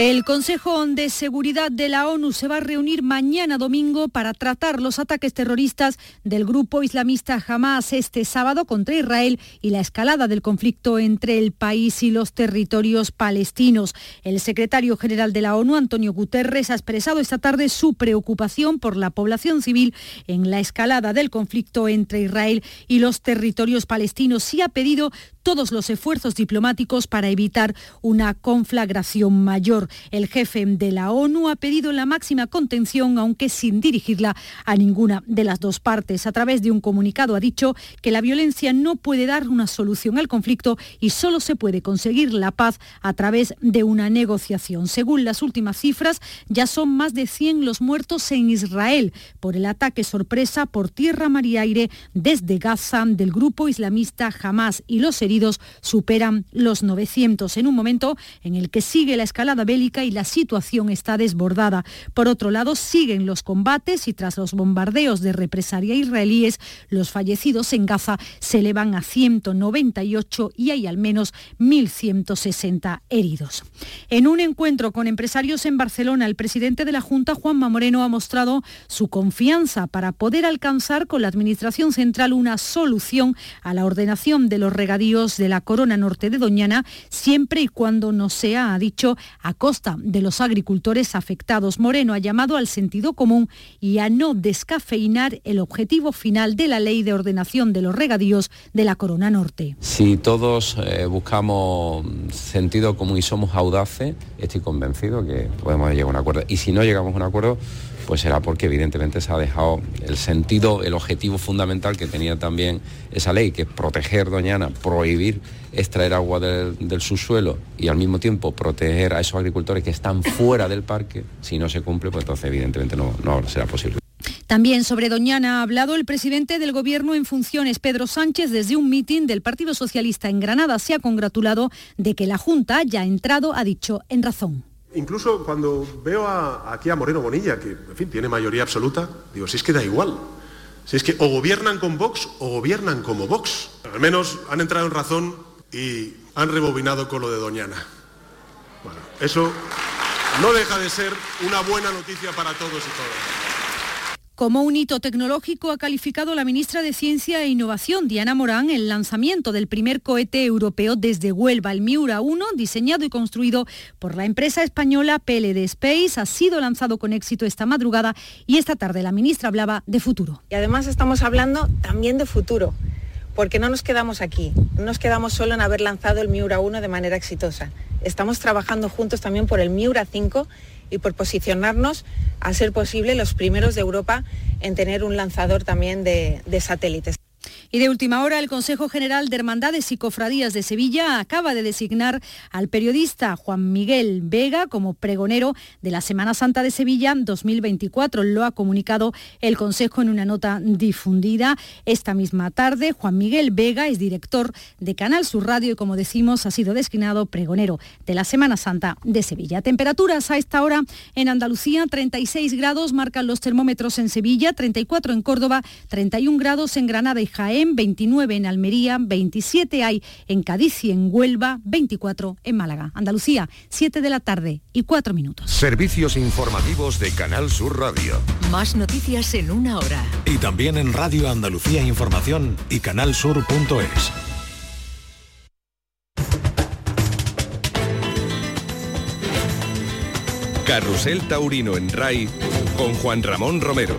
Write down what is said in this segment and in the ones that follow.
El Consejo de Seguridad de la ONU se va a reunir mañana domingo para tratar los ataques terroristas del grupo islamista Hamas este sábado contra Israel y la escalada del conflicto entre el país y los territorios palestinos. El secretario general de la ONU, Antonio Guterres, ha expresado esta tarde su preocupación por la población civil en la escalada del conflicto entre Israel y los territorios palestinos y ha pedido todos los esfuerzos diplomáticos para evitar una conflagración mayor. El jefe de la ONU ha pedido la máxima contención, aunque sin dirigirla a ninguna de las dos partes. A través de un comunicado ha dicho que la violencia no puede dar una solución al conflicto y solo se puede conseguir la paz a través de una negociación. Según las últimas cifras, ya son más de 100 los muertos en Israel por el ataque sorpresa por tierra, mar y aire desde Gaza del grupo islamista Hamas y los heridos superan los 900 en un momento en el que sigue la escalada y la situación está desbordada. Por otro lado, siguen los combates y tras los bombardeos de represalia israelíes, los fallecidos en Gaza se elevan a 198 y hay al menos 1.160 heridos. En un encuentro con empresarios en Barcelona, el presidente de la Junta, Juanma Moreno, ha mostrado su confianza para poder alcanzar con la Administración Central una solución a la ordenación de los regadíos de la corona norte de Doñana, siempre y cuando no sea, ha dicho, a costa de los agricultores afectados. Moreno ha llamado al sentido común y a no descafeinar el objetivo final de la ley de ordenación de los regadíos de la corona norte. Si todos eh, buscamos sentido común y somos audaces, estoy convencido que podemos llegar a un acuerdo. Y si no llegamos a un acuerdo, pues será porque evidentemente se ha dejado el sentido, el objetivo fundamental que tenía también esa ley, que es proteger Doñana, prohibir extraer agua del, subsuelo y al mismo tiempo proteger a esos agricultores que están fuera del parque, si no se cumple, pues entonces evidentemente no, no será posible. También sobre Doñana ha hablado el presidente del Gobierno en funciones, Pedro Sánchez, desde un mitin del Partido Socialista en Granada. Se ha congratulado de que la Junta haya entrado, ha dicho, en razón. Incluso cuando veo aquí a Moreno Bonilla, que en fin, tiene mayoría absoluta, digo, si es que da igual. Si es que o gobiernan con Vox o gobiernan como Vox. Al menos han entrado en razón y han rebobinado con lo de Doñana. Bueno, eso no deja de ser una buena noticia para todos y todas. Como un hito tecnológico ha calificado la ministra de Ciencia e Innovación, Diana Morán, el lanzamiento del primer cohete europeo desde Huelva, el Miura 1, diseñado y construido por la empresa española PLD Space. Ha sido lanzado con éxito esta madrugada y esta tarde la ministra hablaba de futuro. Y además estamos hablando también de futuro, porque no nos quedamos aquí, no nos quedamos solo en haber lanzado el Miura 1 de manera exitosa. Estamos trabajando juntos también por el Miura 5 y por posicionarnos a ser posible los primeros de Europa en tener un lanzador también de, de satélites. Y de última hora, el Consejo General de Hermandades y Cofradías de Sevilla acaba de designar al periodista Juan Miguel Vega como pregonero de la Semana Santa de Sevilla 2024. Lo ha comunicado el Consejo en una nota difundida esta misma tarde. Juan Miguel Vega es director de Canal Sur Radio y, como decimos, ha sido designado pregonero de la Semana Santa de Sevilla. Temperaturas a esta hora en Andalucía, 36 grados marcan los termómetros en Sevilla, 34 en Córdoba, 31 grados en Granada y Jaén, 29 en Almería, 27 hay en Cádiz y en Huelva, 24 en Málaga. Andalucía, 7 de la tarde y 4 minutos. Servicios informativos de Canal Sur Radio. Más noticias en una hora. Y también en Radio Andalucía Información y canalsur.es. Carrusel Taurino en RAI con Juan Ramón Romero.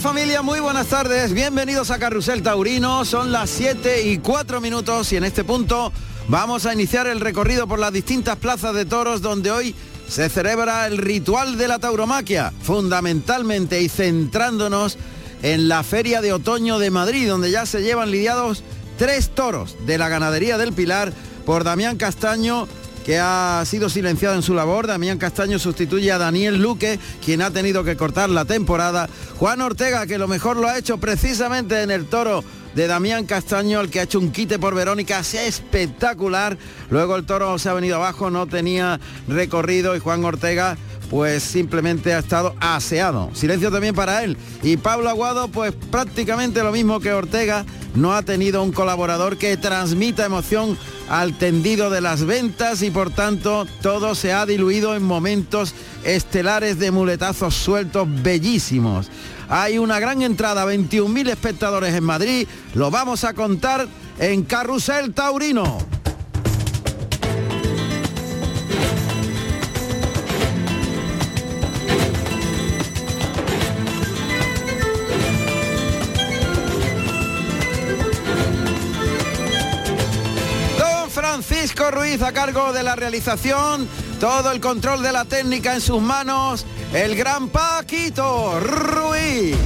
Familia? Muy buenas tardes. Bienvenidos a Carrusel Taurino. Son las 7 y 4 minutos y en este punto vamos a iniciar el recorrido por las distintas plazas de toros donde hoy se celebra el ritual de la tauromaquia, fundamentalmente y centrándonos en la Feria de Otoño de Madrid, donde ya se llevan lidiados tres toros de la ganadería del Pilar por Damián Castaño que ha sido silenciado en su labor. Damián Castaño sustituye a Daniel Luque, quien ha tenido que cortar la temporada. Juan Ortega, que lo mejor lo ha hecho precisamente en el toro de Damián Castaño, el que ha hecho un quite por Verónica, espectacular. Luego el toro se ha venido abajo, no tenía recorrido y Juan Ortega pues simplemente ha estado aseado. Silencio también para él. Y Pablo Aguado, pues prácticamente lo mismo que Ortega, no ha tenido un colaborador que transmita emoción al tendido de las ventas y por tanto todo se ha diluido en momentos estelares de muletazos sueltos bellísimos. Hay una gran entrada, 21.000 espectadores en Madrid, lo vamos a contar en Carrusel Taurino. Francisco Ruiz a cargo de la realización, todo el control de la técnica en sus manos, el gran Paquito Ruiz.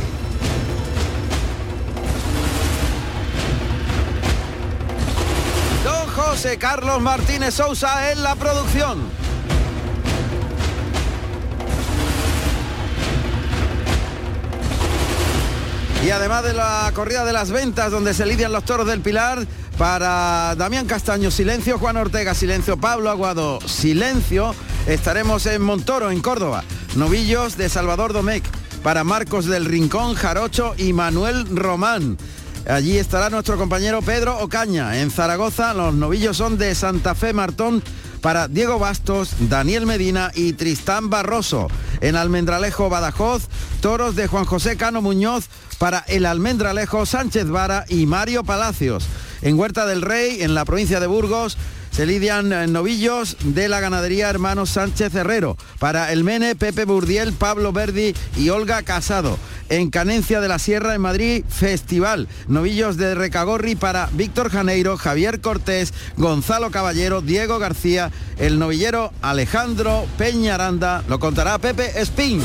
Don José Carlos Martínez Sousa en la producción. Y además de la corrida de las ventas donde se lidian los toros del Pilar, para Damián Castaño, silencio, Juan Ortega, silencio, Pablo Aguado, silencio, estaremos en Montoro, en Córdoba, novillos de Salvador Domecq, para Marcos del Rincón, Jarocho y Manuel Román. Allí estará nuestro compañero Pedro Ocaña. En Zaragoza los novillos son de Santa Fe Martón para Diego Bastos, Daniel Medina y Tristán Barroso. En Almendralejo Badajoz, toros de Juan José Cano Muñoz para el Almendralejo Sánchez Vara y Mario Palacios. En Huerta del Rey, en la provincia de Burgos, se lidian eh, novillos de la ganadería Hermanos Sánchez Herrero. Para el Mene, Pepe Burdiel, Pablo Verdi y Olga Casado. En Canencia de la Sierra, en Madrid, Festival. Novillos de Recagorri para Víctor Janeiro, Javier Cortés, Gonzalo Caballero, Diego García, el novillero Alejandro Peñaranda. Lo contará Pepe Espín.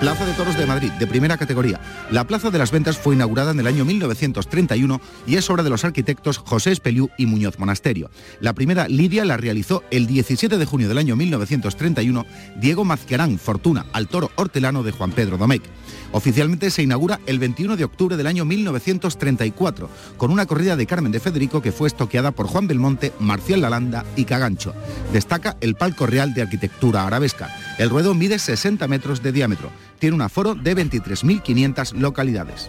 Plaza de Toros de Madrid, de primera categoría. La Plaza de las Ventas fue inaugurada en el año 1931 y es obra de los arquitectos José Espeliú y Muñoz Monasterio. La primera lidia la realizó el 17 de junio del año 1931 Diego Mazquiarán Fortuna al toro hortelano de Juan Pedro Domecq. Oficialmente se inaugura el 21 de octubre del año 1934, con una corrida de Carmen de Federico que fue estoqueada por Juan Belmonte, Marcial Lalanda y Cagancho. Destaca el palco real de arquitectura arabesca. El ruedo mide 60 metros de diámetro. Tiene un aforo de 23.500 localidades.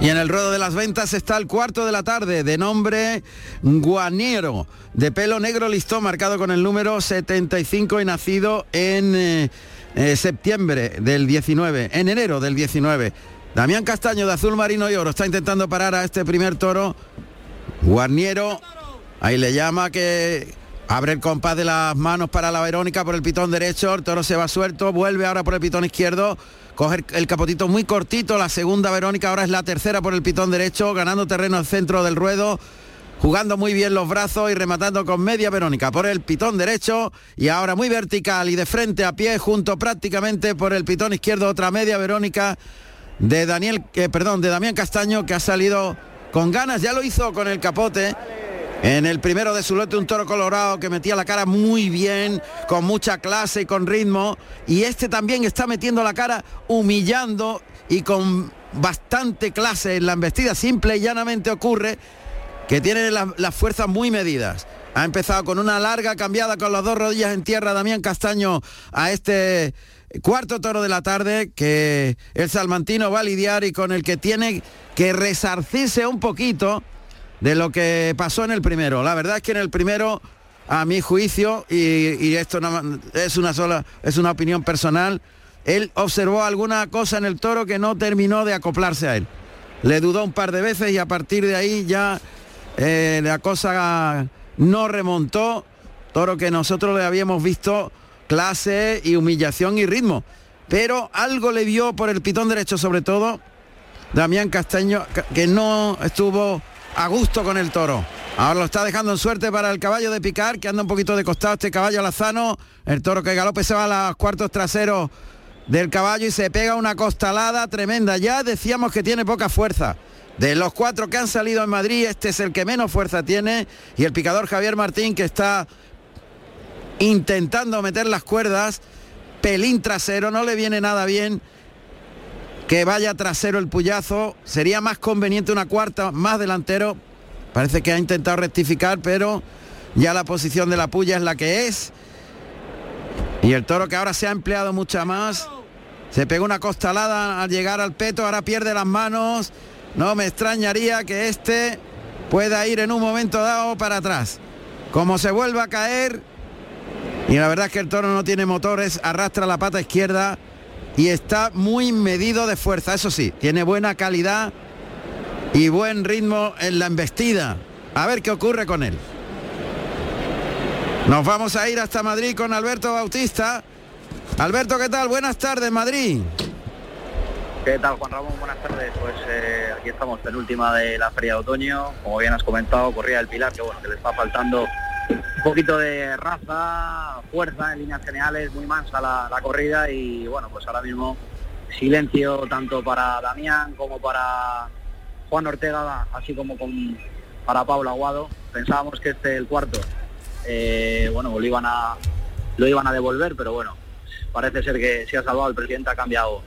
Y en el ruedo de las ventas está el cuarto de la tarde, de nombre Guaniero, de pelo negro listón, marcado con el número 75 y nacido en... Eh, eh, septiembre del 19, en enero del 19. Damián Castaño de azul marino y oro está intentando parar a este primer toro. Guarniero, ahí le llama que abre el compás de las manos para la Verónica por el pitón derecho, el toro se va suelto, vuelve ahora por el pitón izquierdo, coge el capotito muy cortito, la segunda Verónica ahora es la tercera por el pitón derecho, ganando terreno al centro del ruedo jugando muy bien los brazos y rematando con media Verónica por el pitón derecho y ahora muy vertical y de frente a pie junto prácticamente por el pitón izquierdo otra media Verónica de Daniel, eh, perdón, de Damián Castaño que ha salido con ganas, ya lo hizo con el capote. En el primero de su lote un toro colorado que metía la cara muy bien, con mucha clase y con ritmo. Y este también está metiendo la cara humillando y con bastante clase en la embestida. Simple y llanamente ocurre que tiene las fuerzas muy medidas. Ha empezado con una larga cambiada con las dos rodillas en tierra Damián Castaño a este cuarto toro de la tarde que el salmantino va a lidiar y con el que tiene que resarcirse un poquito de lo que pasó en el primero. La verdad es que en el primero, a mi juicio, y, esto no, es una sola, es una opinión personal, él observó alguna cosa en el toro que no terminó de acoplarse a él. Le dudó un par de veces y a partir de ahí ya eh, la cosa no remontó, toro que nosotros le habíamos visto clase y humillación y ritmo. Pero algo le vio por el pitón derecho sobre todo Damián Castaño, que no estuvo a gusto con el toro. Ahora lo está dejando en suerte para el caballo de picar, que anda un poquito de costado este caballo alazano. El toro que galope se va a los cuartos traseros del caballo y se pega una costalada tremenda. Ya decíamos que tiene poca fuerza. De los cuatro que han salido en Madrid, este es el que menos fuerza tiene y el picador Javier Martín que está intentando meter las cuerdas pelín trasero, no le viene nada bien que vaya trasero el puyazo. Sería más conveniente una cuarta, más delantero. Parece que ha intentado rectificar, pero ya la posición de la puya es la que es. Y el toro que ahora se ha empleado mucha más. Se pegó una costalada al llegar al peto, ahora pierde las manos. No me extrañaría que este pueda ir en un momento dado para atrás. Como se vuelva a caer, y la verdad es que el toro no tiene motores, arrastra la pata izquierda y está muy medido de fuerza. Eso sí, tiene buena calidad y buen ritmo en la embestida. A ver qué ocurre con él. Nos vamos a ir hasta Madrid con Alberto Bautista. Alberto, ¿qué tal? Buenas tardes, Madrid. ¿Qué tal, Juan Ramón? Buenas tardes. Pues eh, aquí estamos, penúltima de la Feria de Otoño. Como bien has comentado, corría del Pilar, que bueno, que le está faltando un poquito de raza, fuerza en líneas generales, muy mansa la, corrida y bueno, pues ahora mismo silencio tanto para Damián como para Juan Ortega, así como con, para Pablo Aguado. Pensábamos que este el cuarto, eh, bueno, lo iban, a, lo iban a devolver, pero bueno, parece ser que se ha salvado, el presidente ha cambiado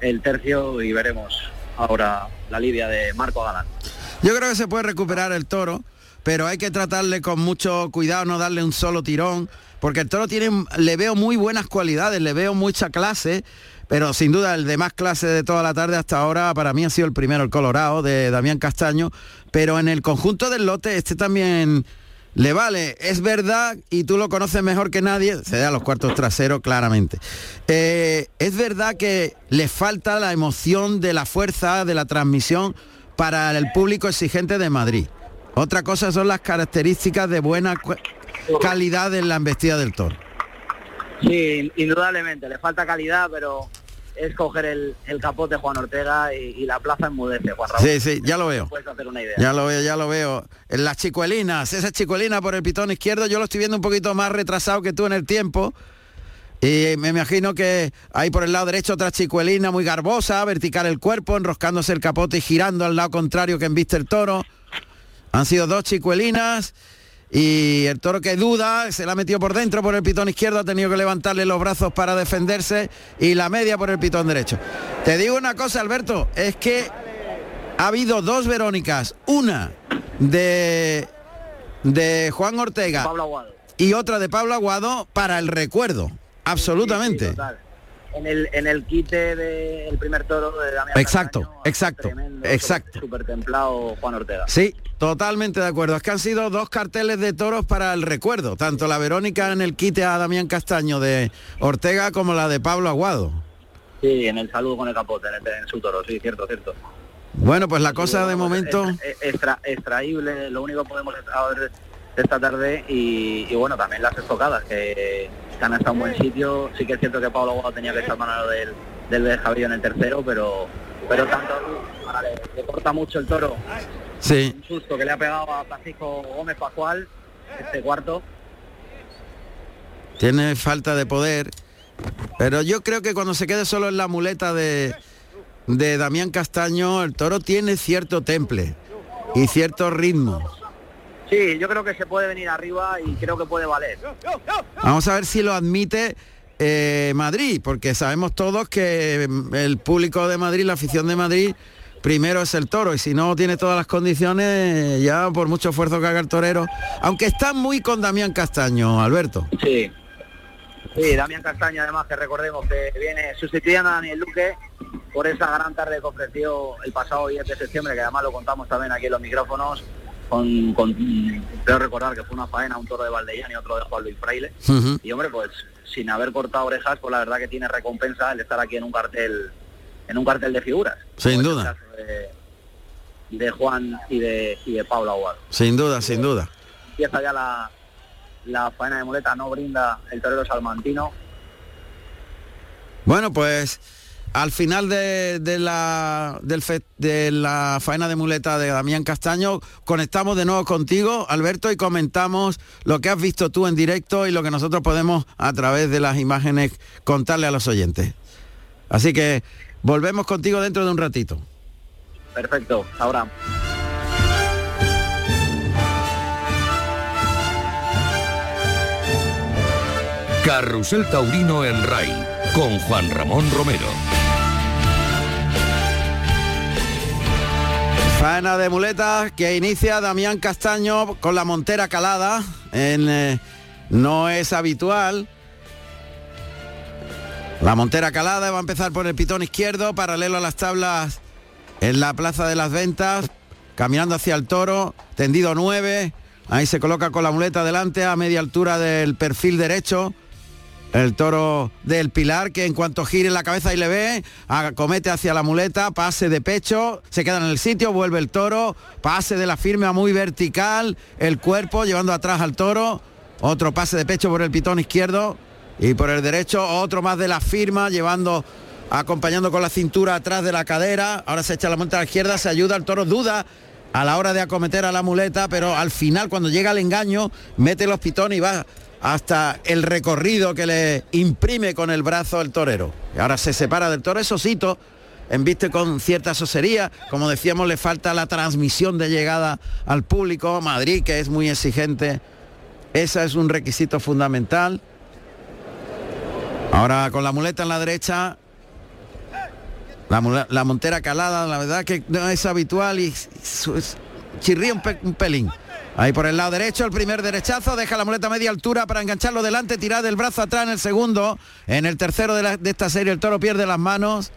el tercio y veremos ahora la lidia de Marco Galán. Yo creo que se puede recuperar el toro pero hay que tratarle con mucho cuidado, no darle un solo tirón, porque el toro tiene, le veo muy buenas cualidades, le veo mucha clase, pero sin duda el de más clase de toda la tarde hasta ahora para mí ha sido el primero, el Colorado, de Damián Castaño, pero en el conjunto del lote este también le vale, es verdad, y tú lo conoces mejor que nadie, se da los cuartos traseros claramente. Eh, es verdad que le falta la emoción de la fuerza, de la transmisión para el público exigente de Madrid. Otra cosa son las características de buena calidad en la embestida del toro. Sí, indudablemente, le falta calidad, pero es coger el, el capote Juan Ortega y, la plaza enmudece, Juan Raúl. Sí, sí, ya lo veo. Ya lo veo, ya lo veo. En las chicuelinas, esa chicuelina por el pitón izquierdo, yo lo estoy viendo un poquito más retrasado que tú en el tiempo. Y me imagino que hay por el lado derecho otra chicuelina muy garbosa, vertical el cuerpo, enroscándose el capote y girando al lado contrario que embiste el toro. Han sido dos chicuelinas y el toro que duda, se la ha metido por dentro por el pitón izquierdo, ha tenido que levantarle los brazos para defenderse y la media por el pitón derecho. Te digo una cosa, Alberto, es que ha habido dos Verónicas, una de, de Juan Ortega y otra de Pablo Aguado para el recuerdo, absolutamente en el, en el quite del primer toro de Damián Exacto, exacto, exacto. Súper templado Juan Ortega. Sí, totalmente de acuerdo. Es que han sido dos carteles de toros para el recuerdo, tanto la Verónica en el quite a Damián Castaño de Ortega como la de Pablo Aguado. Sí, en el saludo con el capote, en, su toro, sí, cierto, cierto. Bueno, pues la cosa de momento... extra, extraíble, lo único que podemos saber esta tarde y, bueno, también las estocadas, que que han estado en buen sitio. Sí que es cierto que Pablo Guado tenía que estar mano del, del Javier en el tercero, pero pero tanto le, corta mucho el toro. Sí. Un susto que le ha pegado a Francisco Gómez Pascual, este cuarto. Tiene falta de poder, pero yo creo que cuando se quede solo en la muleta de, de Damián Castaño, el toro tiene cierto temple y cierto ritmo. Sí, yo creo que se puede venir arriba y creo que puede valer. Vamos a ver si lo admite eh, Madrid, porque sabemos todos que el público de Madrid, la afición de Madrid, primero es el toro y si no tiene todas las condiciones, ya por mucho esfuerzo que haga el torero, aunque está muy con Damián Castaño, Alberto. Sí. Sí, Damián Castaño además que recordemos que viene sustituyendo a Daniel Luque por esa gran tarde que ofreció el pasado 10 de septiembre, que además lo contamos también aquí en los micrófonos, con, con creo recordar que fue una faena, un toro de Valdellán y otro de Juan Luis Fraile. Y hombre, pues sin haber cortado orejas, pues la verdad que tiene recompensa el estar aquí en un cartel, en un cartel de figuras. Sin duda. De, Juan y de, y de Pablo Aguado. Sin duda, sin duda. Empieza ya la, la faena de muleta, no brinda el torero salmantino. Bueno, pues al final de, la, del de la faena de muleta de Damián Castaño, conectamos de nuevo contigo, Alberto, y comentamos lo que has visto tú en directo y lo que nosotros podemos a través de las imágenes contarle a los oyentes. Así que volvemos contigo dentro de un ratito. Perfecto, ahora. Carrusel Taurino en RAI con Juan Ramón Romero. Faena de muletas que inicia Damián Castaño con la montera calada. En, eh, no es habitual. La montera calada va a empezar por el pitón izquierdo, paralelo a las tablas en la Plaza de las Ventas, caminando hacia el toro, tendido 9. Ahí se coloca con la muleta delante a media altura del perfil derecho. El toro del Pilar que en cuanto gire la cabeza y le ve, acomete hacia la muleta, pase de pecho, se queda en el sitio, vuelve el toro, pase de la firme a muy vertical, el cuerpo llevando atrás al toro, otro pase de pecho por el pitón izquierdo y por el derecho, otro más de la firma, llevando, acompañando con la cintura atrás de la cadera, ahora se echa la muleta a la izquierda, se ayuda, el toro duda a la hora de acometer a la muleta, pero al final cuando llega el engaño, mete los pitones y va hasta el recorrido que le imprime con el brazo el torero. Ahora se separa del toro, Sosito, enviste con cierta sosería, como decíamos, le falta la transmisión de llegada al público, Madrid, que es muy exigente, ese es un requisito fundamental. Ahora con la muleta en la derecha, la, montera calada, la verdad que no es habitual y, chirría un pelín. Ahí por el lado derecho, el primer derechazo, deja la muleta a media altura para engancharlo delante, tirar del brazo atrás en el segundo. En el tercero de, esta serie el toro pierde las manos.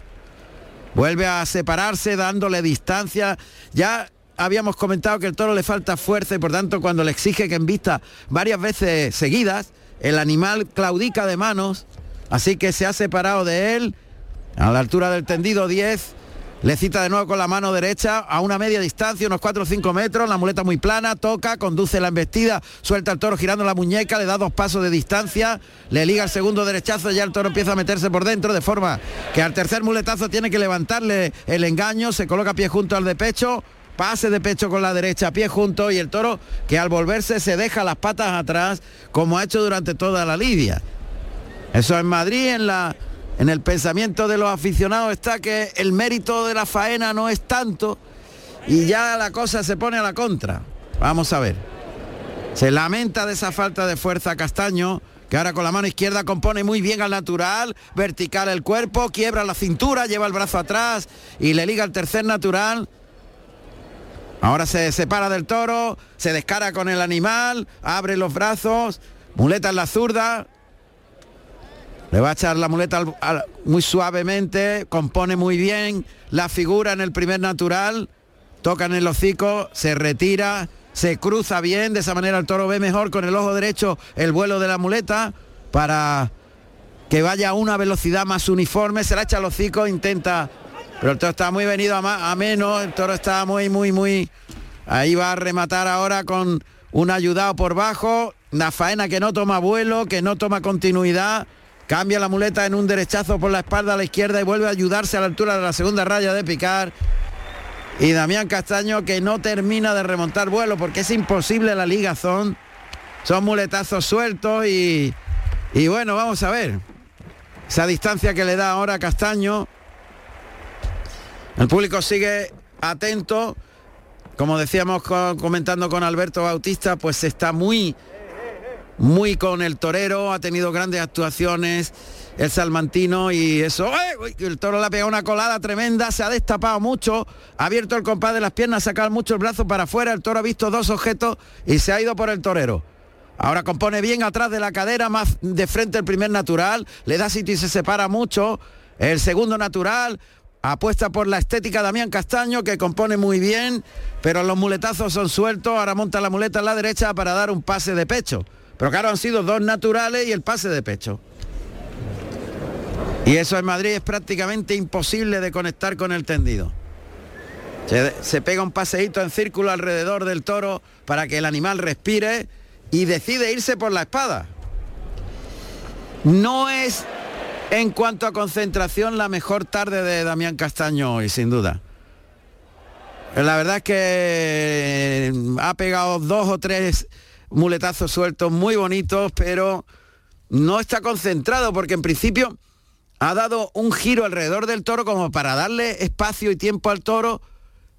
Vuelve a separarse dándole distancia. Ya habíamos comentado que el toro le falta fuerza y por tanto cuando le exige que en vista varias veces seguidas, el animal claudica de manos. Así que se ha separado de él a la altura del tendido 10 le cita de nuevo con la mano derecha a una media distancia, unos 4 o 5 metros, la muleta muy plana, toca, conduce la embestida, suelta el toro girando la muñeca, le da dos pasos de distancia, le liga el segundo derechazo, ya el toro empieza a meterse por dentro, de forma que al tercer muletazo tiene que levantarle el engaño, se coloca pie junto al de pecho, pase de pecho con la derecha, pie junto y el toro que al volverse se deja las patas atrás como ha hecho durante toda la lidia. Eso en Madrid, en la en el pensamiento de los aficionados está que el mérito de la faena no es tanto y ya la cosa se pone a la contra. Vamos a ver. Se lamenta de esa falta de fuerza Castaño, que ahora con la mano izquierda compone muy bien al natural, vertical el cuerpo, quiebra la cintura, lleva el brazo atrás y le liga el tercer natural. Ahora se separa del toro, se descara con el animal, abre los brazos, muleta en la zurda, le va a echar la muleta muy suavemente, compone muy bien la figura en el primer natural, toca en el hocico, se retira, se cruza bien, de esa manera el toro ve mejor con el ojo derecho el vuelo de la muleta para que vaya a una velocidad más uniforme, se la echa al hocico, intenta, pero el toro está muy venido a, a menos, el toro está muy, muy, muy, ahí va a rematar ahora con un ayudado por bajo, una faena que no toma vuelo, que no toma continuidad, Cambia la muleta en un derechazo por la espalda a la izquierda y vuelve a ayudarse a la altura de la segunda raya de picar. Y Damián Castaño que no termina de remontar vuelo porque es imposible la ligazón. Son muletazos sueltos y, y bueno, vamos a ver. Esa distancia que le da ahora Castaño. El público sigue atento. Como decíamos comentando con Alberto Bautista, pues está muy muy con el torero, ha tenido grandes actuaciones el salmantino y eso, el toro le ha pegado una colada tremenda, se ha destapado mucho, ha abierto el compás de las piernas, ha sacado mucho el brazo para afuera, el toro ha visto dos objetos y se ha ido por el torero. Ahora compone bien atrás de la cadera, más de frente el primer natural, le da sitio y se separa mucho. El segundo natural, apuesta por la estética Damián Castaño, que compone muy bien, pero los muletazos son sueltos, ahora monta la muleta en la derecha para dar un pase de pecho. Pero claro, han sido dos naturales y el pase de pecho. Y eso en Madrid es prácticamente imposible de conectar con el tendido. Se, pega un paseíto en círculo alrededor del toro para que el animal respire y decide irse por la espada. No es en cuanto a concentración la mejor tarde de Damián Castaño hoy, sin duda. La verdad es que ha pegado dos o tres muletazos sueltos muy bonitos, pero no está concentrado porque en principio ha dado un giro alrededor del toro como para darle espacio y tiempo al toro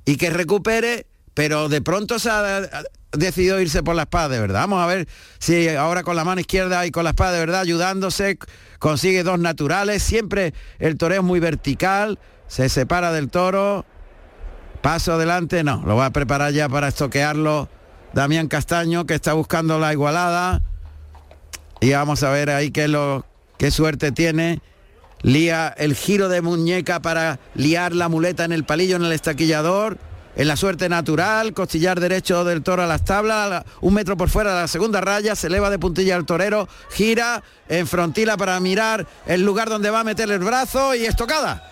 y que recupere, pero de pronto se ha decidido irse por la espada de verdad. Vamos a ver si ahora con la mano izquierda y con la espada de verdad ayudándose consigue dos naturales. Siempre el toreo es muy vertical, se separa del toro. Paso adelante, no, lo va a preparar ya para estoquearlo Damián Castaño, que está buscando la igualada. Y vamos a ver ahí qué, lo, qué suerte tiene. Lía el giro de muñeca para liar la muleta en el palillo, en el estaquillador. En la suerte natural, costillar derecho del toro a las tablas, un metro por fuera de la segunda raya, se eleva de puntilla el torero, gira en frontila para mirar el lugar donde va a meter el brazo y estocada.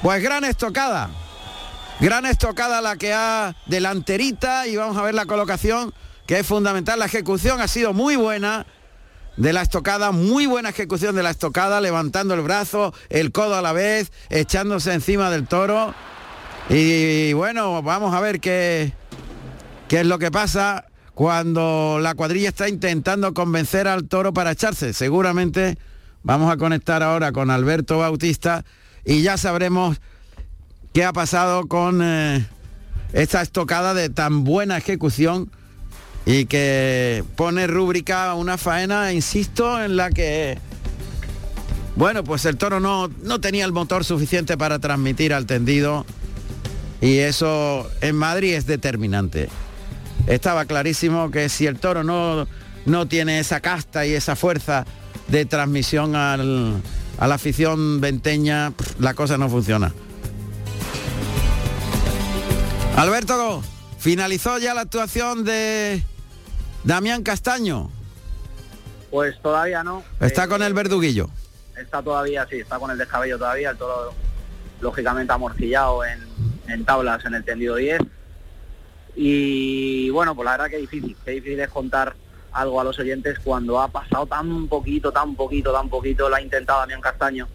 Pues gran estocada. Gran estocada la que ha delanterita y vamos a ver la colocación que es fundamental. La ejecución ha sido muy buena de la estocada, muy buena ejecución de la estocada, levantando el brazo, el codo a la vez, echándose encima del toro. Y bueno, vamos a ver qué, qué es lo que pasa cuando la cuadrilla está intentando convencer al toro para echarse. Seguramente vamos a conectar ahora con Alberto Bautista y ya sabremos qué ha pasado con eh, esta estocada de tan buena ejecución y que pone rúbrica a una faena, insisto, en la que, bueno, pues el toro no, no tenía el motor suficiente para transmitir al tendido y eso en Madrid es determinante. Estaba clarísimo que si el toro no, no tiene esa casta y esa fuerza de transmisión al, a la afición venteña, la cosa no funciona. Alberto, finalizó ya la actuación de Damián Castaño. Pues todavía no. Está con el Eh, verduguillo. Está todavía, sí, está con el descabello todavía, el toro lógicamente amorcillado en, en tablas en el tendido 10. Y bueno, pues la verdad que difícil, que difícil es contar algo a los oyentes cuando ha pasado tan poquito, tan poquito, tan poquito, la ha intentado Damián Castaño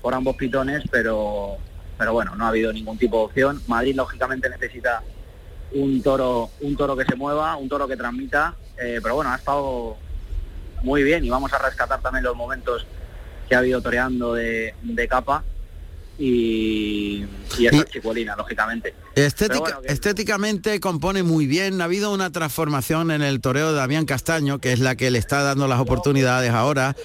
por ambos pitones, pero pero bueno, no ha habido ningún tipo de opción. Madrid lógicamente necesita un toro, un toro que se mueva, un toro que transmita, eh, pero bueno, ha estado muy bien y vamos a rescatar también los momentos que ha habido toreando de, de capa y, y esa chicuelina, lógicamente. Estética- Pero bueno, que- estéticamente compone muy bien. Ha habido una transformación en el toreo de Damián Castaño, que es la que le está dando las oportunidades ahora.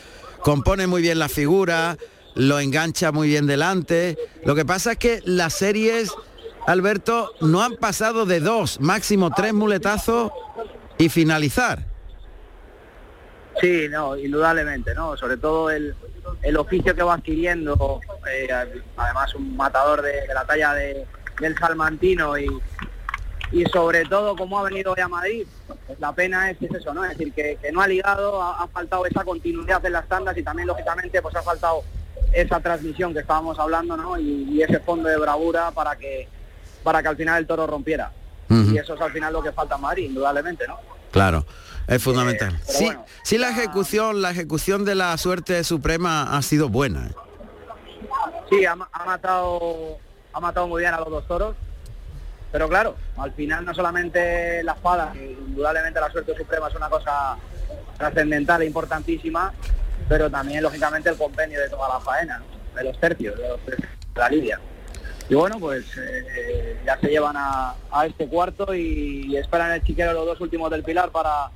Compone muy bien la figura, lo engancha muy bien delante. Lo que pasa es que las series, Alberto, no han pasado de dos, máximo tres muletazos y finalizar. Sí, no, indudablemente, ¿no? Sobre todo el, el oficio que va adquiriendo, eh, además un matador de, la talla de, del Salmantino y, y sobre todo como ha venido hoy a Madrid, pues la pena es, es eso, ¿no? Es decir, que, que no ha ligado, ha, ha faltado esa continuidad en las tandas y también lógicamente pues ha faltado esa transmisión que estábamos hablando, ¿no? Y, y ese fondo de bravura para que para que al final el toro rompiera. Y eso es al final lo que falta en Madrid, indudablemente, ¿no? Claro, es fundamental. pero sí, bueno, sí, la ejecución, la ejecución de la suerte suprema ha sido buena. ¿eh? Sí, ha, ma- ha matado ha matado muy bien a los dos toros, pero claro, al final no solamente la espada, que indudablemente la suerte suprema es una cosa trascendental e importantísima, pero también lógicamente el compendio de toda la faena, ¿no? de los tercios, de, los tercios de la lidia. Y bueno, pues eh, ya se llevan a, a este cuarto y, y esperan el chiquero los dos últimos del Pilar para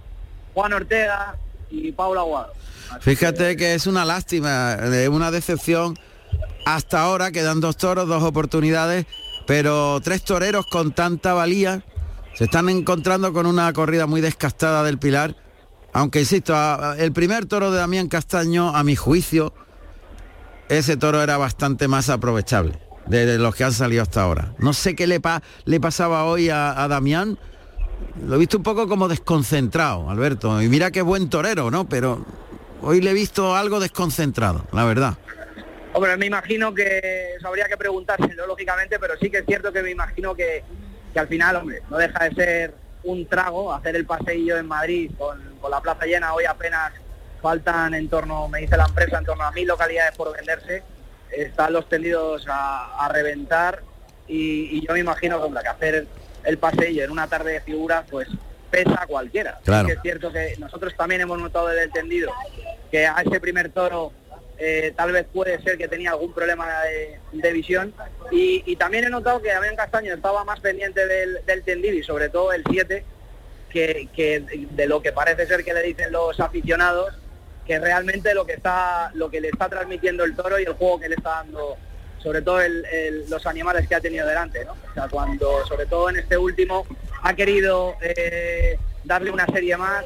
Juan Ortega y Paula Aguado. Fíjate que es una lástima, eh, una decepción. Hasta ahora quedan dos toros, dos oportunidades, pero tres toreros con tanta valía se están encontrando con una corrida muy descastada del Pilar. Aunque insisto, el primer toro de Damián Castaño, a mi juicio, ese toro era bastante más aprovechable de, los que han salido hasta ahora. No sé qué le, pa- le pasaba hoy a, Damián. Lo he visto un poco como desconcentrado, Alberto. Y mira qué buen torero, ¿no? Pero hoy le he visto algo desconcentrado, la verdad. Hombre, me imagino que habría que preguntárselo, lógicamente, pero sí que es cierto que me imagino que, que al final, hombre, no deja de ser un trago hacer el paseillo en Madrid con, con la plaza llena. Hoy apenas faltan en torno, me dice la empresa, en torno a mil localidades por venderse. Están los tendidos a, a reventar y, y yo me imagino que hacer el paseillo en una tarde de figuras, pues pesa a cualquiera. Claro. Sí que es cierto que nosotros también hemos notado desde el tendido que a ese primer toro eh, tal vez puede ser que tenía algún problema de, visión. Y, también he notado que Damián Castaño estaba más pendiente del, del tendido y sobre todo el 7, que, de lo que parece ser que le dicen los aficionados, que realmente lo que está, lo que le está transmitiendo el toro y el juego que le está dando, sobre todo los animales que ha tenido delante, cuando, sobre todo en este último, ha querido eh, darle una serie más,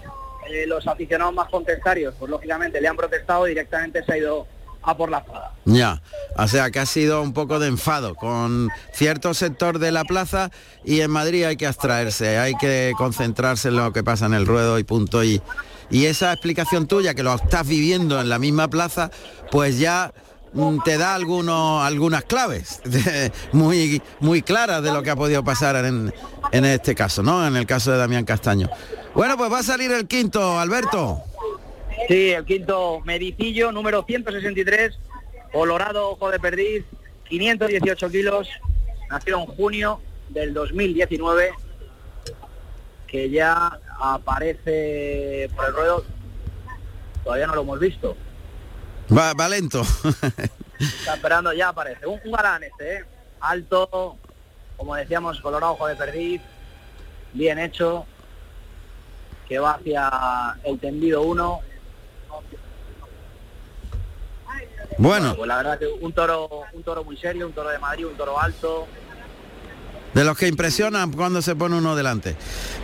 eh, los aficionados más contestarios, pues lógicamente le han protestado y directamente se ha ido a por la espada. Ya, o sea que ha sido un poco de enfado con cierto sector de la plaza y en Madrid hay que abstraerse, hay que concentrarse en lo que pasa en el ruedo y punto. Y, y esa explicación tuya, que lo estás viviendo en la misma plaza, pues ya mm, te da algunos, algunas claves muy, muy claras de lo que ha podido pasar en, en este caso, ¿no? En el caso de Damián Castaño. Bueno, pues va a salir el quinto, Alberto. Sí, el quinto Medicillo, número 163, Colorado, ojo de perdiz, 518 kilos, nació en junio del 2019, que ya aparece por el ruedo, todavía no lo hemos visto. Va, va lento. Está esperando, ya aparece. Un, galán este, ¿eh? alto, como decíamos, colorado, ojo de perdiz, bien hecho, que va hacia el tendido 1. Bueno. Pues la verdad que un toro, un toro muy serio, un toro de Madrid, un toro alto. De los que impresionan cuando se pone uno delante.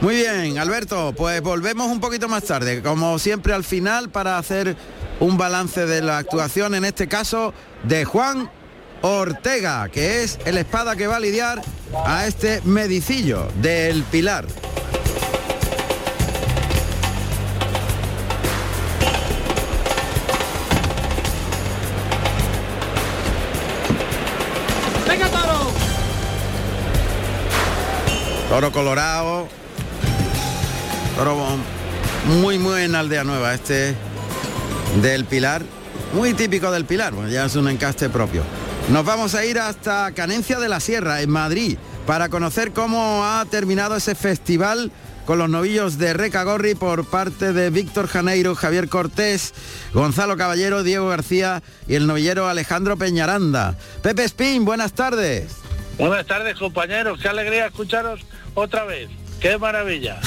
Muy bien, Alberto, pues volvemos un poquito más tarde, como siempre al final, para hacer un balance de la actuación, en este caso, de Juan Ortega, que es el espada que va a lidiar a este medicillo del Pilar. Toro colorado. Toro muy, muy en Aldea Nueva, este del Pilar. Muy típico del Pilar, bueno, ya es un encaste propio. Nos vamos a ir hasta Canencia de la Sierra, en Madrid, para conocer cómo ha terminado ese festival con los novillos de Recagorri por parte de Víctor Janeiro, Javier Cortés, Gonzalo Caballero, Diego García y el novillero Alejandro Peñaranda. Pepe Spin, buenas tardes. Buenas tardes compañeros, qué alegría escucharos otra vez. ¡Qué maravilla!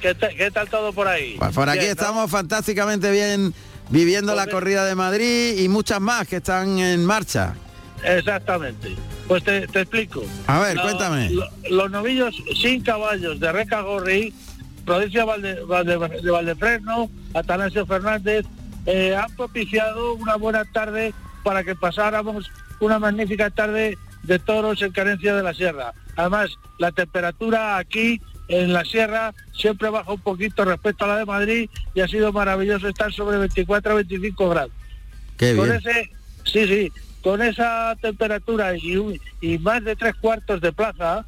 ¿Qué tal, todo por ahí? Pues por aquí estamos fantásticamente bien viviendo la corrida de Madrid y muchas más que están en marcha. Exactamente. Pues te, explico. A ver, cuéntame. los novillos sin caballos de Recagorri, provincia de Valdefresno, Atanasio Fernández, eh, han propiciado una buena tarde para que pasáramos una magnífica tarde de toros en carencia de la sierra. Además, la temperatura aquí en la sierra siempre baja un poquito respecto a la de Madrid y ha sido maravilloso estar sobre 24 o 25 grados. con ese, sí, sí, con esa temperatura y, y más de tres cuartos de plaza,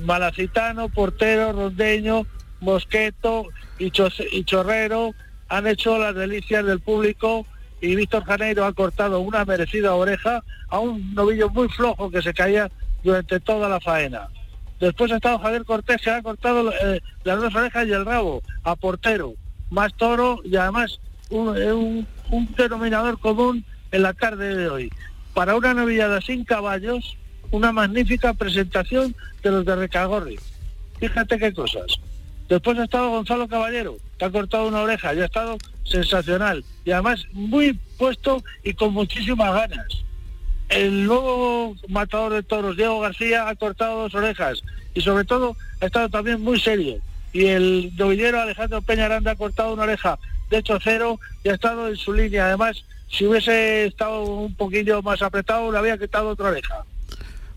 Malacitano, Portero, Rondeño, Mosqueto y, y Chorrero han hecho las delicias del público y Víctor Janeiro ha cortado una merecida oreja a un novillo muy flojo que se caía durante toda la faena. Después ha estado Javier Cortés que ha cortado eh, las dos orejas y el rabo a portero, más toro y además un, denominador común en la tarde de hoy. Para una novillada sin caballos, una magnífica presentación de los de Recagorri. Fíjate qué cosas. Después ha estado Gonzalo Caballero, que ha cortado una oreja y ha estado sensacional. Y además muy puesto y con muchísimas ganas. El nuevo matador de toros, Diego García, ha cortado dos orejas y sobre todo ha estado también muy serio. Y el novillero Alejandro Peñaranda ha cortado una oreja de hecho cero y ha estado en su línea. Además, si hubiese estado un poquillo más apretado, le había quitado otra oreja.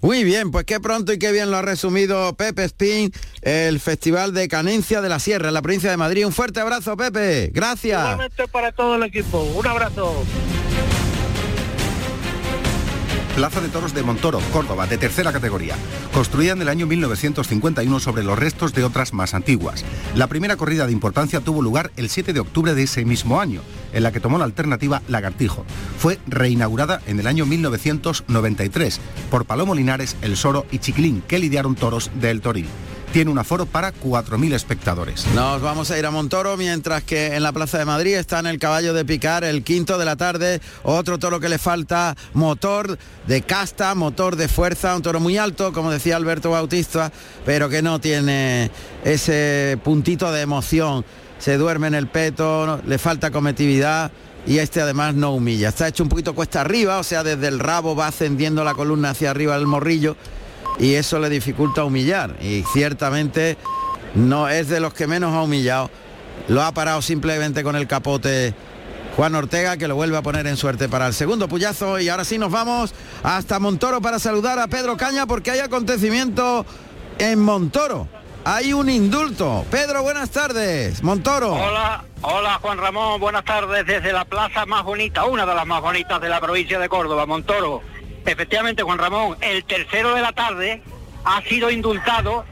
Muy bien, pues qué pronto y qué bien lo ha resumido Pepe Spin, el Festival de Canencia de la Sierra en la provincia de Madrid. Un fuerte abrazo, Pepe. Gracias. Igualmente para todo el equipo. Un abrazo. Plaza de Toros de Montoro, Córdoba, de tercera categoría, construida en el año 1951 sobre los restos de otras más antiguas. La primera corrida de importancia tuvo lugar el 7 de octubre de ese mismo año, en la que tomó la alternativa Lagartijo. Fue reinaugurada en el año 1993 por Palomo Linares, El Soro y Chiquilín, que lidiaron toros del Toril. Tiene un aforo para 4.000 espectadores. Nos vamos a ir a Montoro mientras que en la Plaza de Madrid está en el caballo de picar el quinto de la tarde, otro toro que le falta motor de casta, motor de fuerza, un toro muy alto, como decía Alberto Bautista, pero que no tiene ese puntito de emoción. Se duerme en el peto, le falta cometividad y este además no humilla. Está hecho un poquito cuesta arriba, o sea, desde el rabo va ascendiendo la columna hacia arriba del morrillo y eso le dificulta humillar. Y ciertamente no es de los que menos ha humillado. Lo ha parado simplemente con el capote Juan Ortega, que lo vuelve a poner en suerte para el segundo puyazo. Y ahora sí nos vamos hasta Montoro para saludar a Pedro Caña porque hay acontecimiento en Montoro. Hay un indulto. Pedro, buenas tardes. Montoro. Hola, hola Juan Ramón, buenas tardes desde la plaza más bonita, una de las más bonitas de la provincia de Córdoba, Montoro. Efectivamente, Juan Ramón, el tercero de la tarde ha sido indultado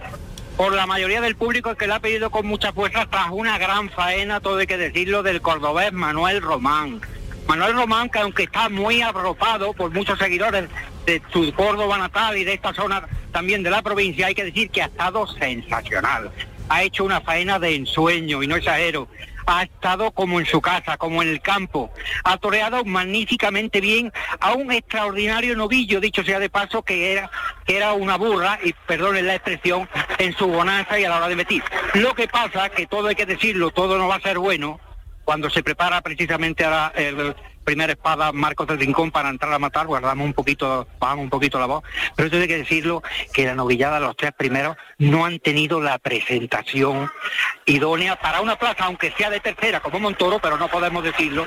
por la mayoría del público que le ha pedido con mucha fuerza tras una gran faena, todo hay que decirlo, del cordobés Manuel Román. Manuel Román, que aunque está muy arropado por muchos seguidores de su Córdoba natal y de esta zona también de la provincia, hay que decir que ha estado sensacional. Ha hecho una faena de ensueño, y no exagero ha estado como en su casa, como en el campo. Ha toreado magníficamente bien a un extraordinario novillo, dicho sea de paso, que era, que era una burra, y perdonen la expresión, en su bonanza y a la hora de metir. Lo que pasa, que todo hay que decirlo, todo no va a ser bueno, cuando se prepara precisamente a el primera espada Marcos del Rincón para entrar a matar, guardamos un poquito, bajamos un poquito la voz, pero esto hay que decirlo que la novillada, los tres primeros, no han tenido la presentación idónea para una plaza, aunque sea de tercera, como Montoro, pero no podemos decirlo,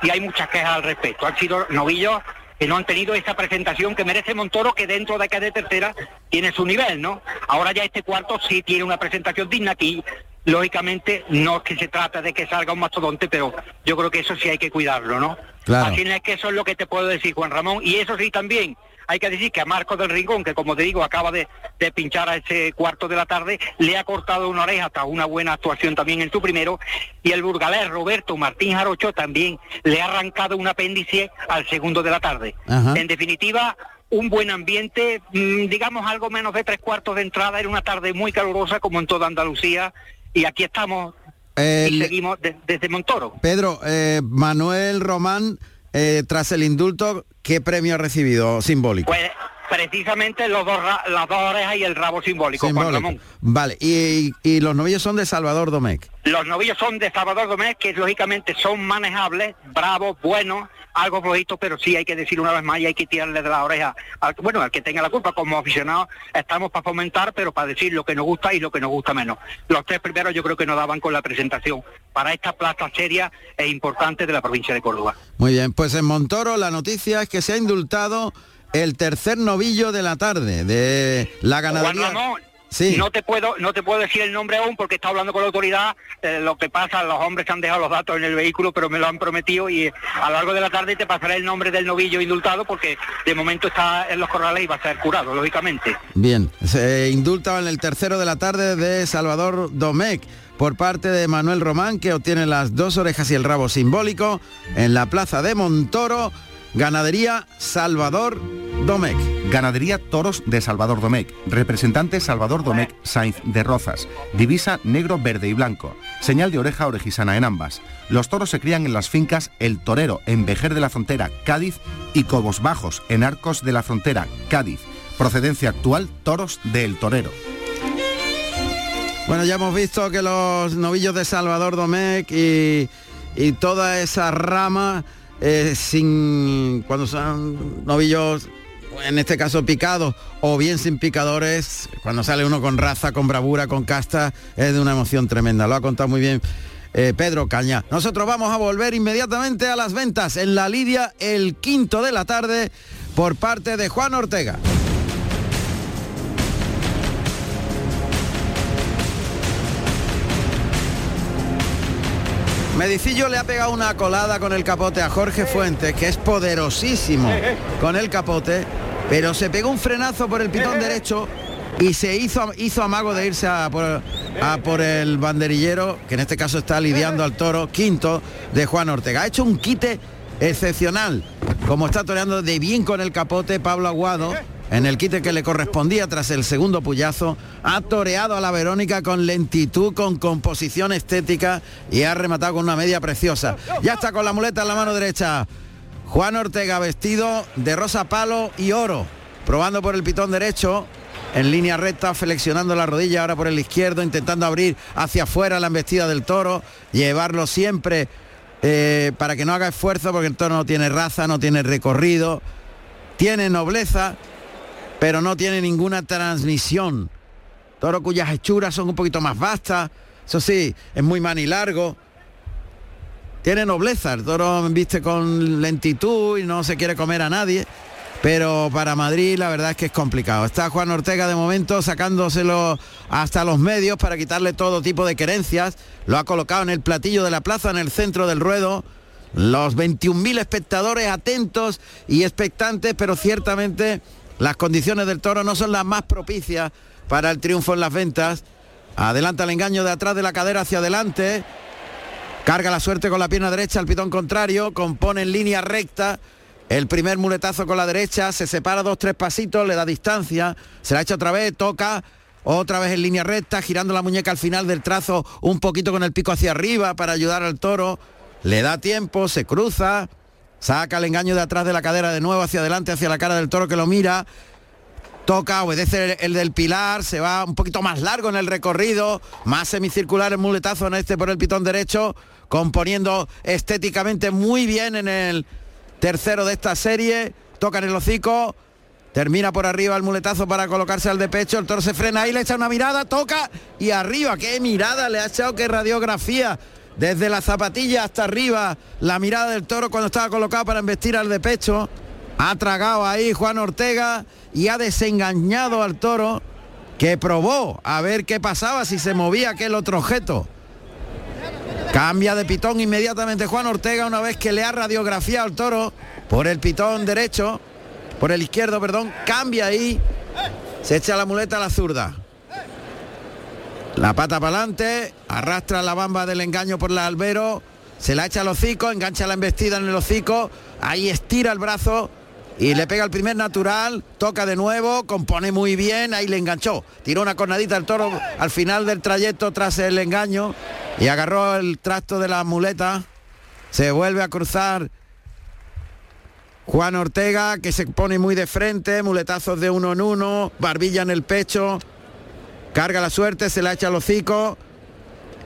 y hay muchas quejas al respecto. Han sido novillos que no han tenido esa presentación que merece Montoro, que dentro de de tercera tiene su nivel, ¿no? Ahora ya este cuarto sí tiene una presentación digna aquí lógicamente no es que se trata de que salga un mastodonte, pero yo creo que eso sí hay que cuidarlo, ¿no? Claro. Así es que eso es lo que te puedo decir, Juan Ramón. Y eso sí también, hay que decir que a Marcos del Rincón, que como te digo, acaba de, de, pinchar a ese cuarto de la tarde, le ha cortado una oreja hasta una buena actuación también en su primero, y el burgalés Roberto Martín Jarocho también le ha arrancado un apéndice al segundo de la tarde. Ajá. En definitiva, un buen ambiente, mmm, digamos algo menos de tres cuartos de entrada, era una tarde muy calurosa como en toda Andalucía, y aquí estamos El- y seguimos de- desde Montoro. Pedro, eh, Manuel Román, eh, tras el indulto, ¿qué premio ha recibido simbólico? Pues precisamente los dos las dos orejas y el rabo simbólico, Juan Simbólico. Ramón. Vale, y, y los novillos son de Salvador Domecq. Los novillos son de Salvador Domés, que lógicamente son manejables, bravos, buenos, algo flojitos, pero sí hay que decir una vez más y hay que tirarle de la oreja. Al, bueno, al que tenga la culpa, como aficionados estamos para fomentar, pero para decir lo que nos gusta y lo que nos gusta menos. Los tres primeros yo creo que nos daban con la presentación para esta plaza seria e importante de la provincia de Córdoba. Muy bien, pues en Montoro la noticia es que se ha indultado el tercer novillo de la tarde de la Juan ganadería. Ramón, Sí. no te puedo no te puedo decir el nombre aún porque está hablando con la autoridad. eh, lo que pasa, los hombres han dejado los datos en el vehículo, pero me lo han prometido y eh, a lo largo de la tarde te pasaré el nombre del novillo indultado porque de momento está en los corrales y va a ser curado, lógicamente. Bien, se indulta en el tercero de la tarde de Salvador Domecq por parte de Manuel Román, que obtiene las dos orejas y el rabo simbólico en la plaza de Montoro, ganadería Salvador Domecq. Ganadería Toros de Salvador Domecq. Representante Salvador Domecq Sainz de Rozas. Divisa negro, verde y blanco. Señal de oreja orejisana en ambas. Los toros se crían en las fincas El Torero, en Vejer de la Frontera, Cádiz, y Cobos Bajos, en Arcos de la Frontera, Cádiz. Procedencia actual, toros de El Torero. Bueno, ya hemos visto que los novillos de Salvador Domecq y, y toda esa rama, eh, sin cuando son novillos, en este caso picados, o bien sin picadores, cuando sale uno con raza, con bravura, con casta, es de una emoción tremenda. Lo ha contado muy bien eh, Pedro Caña. Nosotros vamos a volver inmediatamente a las ventas en la Lidia el quinto de la tarde por parte de Juan Ortega. Medicillo le ha pegado una colada con el capote a Jorge Fuentes, que es poderosísimo con el capote, pero se pegó un frenazo por el pitón derecho y se hizo, hizo amago de irse a por, a por el banderillero, que en este caso está lidiando al toro, quinto de Juan Ortega. Ha hecho un quite excepcional, como está toreando de bien con el capote Pablo Aguado, en el quite que le correspondía tras el segundo puyazo, ha toreado a la Verónica con lentitud, con composición estética y ha rematado con una media preciosa. Ya está con la muleta en la mano derecha. Juan Ortega vestido de rosa palo y oro, probando por el pitón derecho, en línea recta, flexionando la rodilla ahora por el izquierdo, intentando abrir hacia afuera la embestida del toro, llevarlo siempre eh, para que no haga esfuerzo, porque el toro no tiene raza, no tiene recorrido, tiene nobleza, pero no tiene ninguna transmisión. Toro cuyas hechuras son un poquito más vastas, eso sí, es muy manilargo. Tiene nobleza, el toro viste con lentitud y no se quiere comer a nadie pero para Madrid la verdad es que es complicado. Está Juan Ortega de momento sacándoselo hasta los medios para quitarle todo tipo de querencias. Lo ha colocado en el platillo de la plaza, en el centro del ruedo. Los 21.000 espectadores atentos y expectantes, pero ciertamente las condiciones del toro no son las más propicias para el triunfo en las ventas. Adelanta el engaño de atrás de la cadera hacia adelante. Carga la suerte con la pierna derecha al pitón contrario, compone en línea recta el primer muletazo con la derecha, se separa dos, tres pasitos, le da distancia, se la echa otra vez, toca, otra vez en línea recta, girando la muñeca al final del trazo un poquito con el pico hacia arriba para ayudar al toro. Le da tiempo, se cruza, saca el engaño de atrás de la cadera de nuevo hacia adelante, hacia la cara del toro que lo mira. Toca, obedece el del pilar, se va un poquito más largo en el recorrido, más semicircular el muletazo en este por el pitón derecho, componiendo estéticamente muy bien en el tercero de esta serie, toca en el hocico, termina por arriba el muletazo para colocarse al de pecho, el toro se frena ahí, le echa una mirada, toca y arriba, qué mirada le ha echado, qué radiografía. Desde la zapatilla hasta arriba, la mirada del toro cuando estaba colocado para embestir al de pecho. Ha tragado ahí Juan Ortega y ha desengañado al toro que probó a ver qué pasaba si se movía aquel otro objeto. Cambia de pitón inmediatamente Juan Ortega una vez que le ha radiografiado al toro por el pitón derecho, por el izquierdo, perdón, cambia ahí, se echa la muleta a la zurda. La pata para adelante, arrastra la bamba del engaño por el albero, se la echa al hocico, engancha la embestida en el hocico, ahí estira el brazo y le pega el primer natural, toca de nuevo, compone muy bien, ahí le enganchó. Tiró una cornadita al toro al final del trayecto tras el engaño y agarró el trasto de la muleta. Se vuelve a cruzar Juan Ortega, que se pone muy de frente, muletazos de uno en uno, barbilla en el pecho, carga la suerte, se la echa al hocico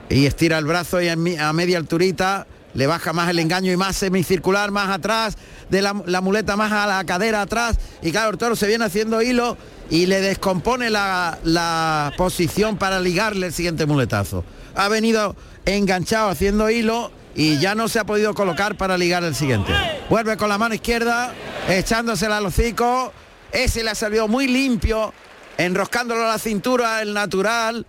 y estira el brazo y a media alturita le baja más el engaño y más semicircular, más atrás, de la, muleta más a la cadera atrás. Y claro, el toro se viene haciendo hilo y le descompone la, posición para ligarle el siguiente muletazo. Ha venido enganchado haciendo hilo y ya no se ha podido colocar para ligar el siguiente. Vuelve con la mano izquierda, echándosela al hocico. Ese le ha salido muy limpio, enroscándolo a la cintura, el natural,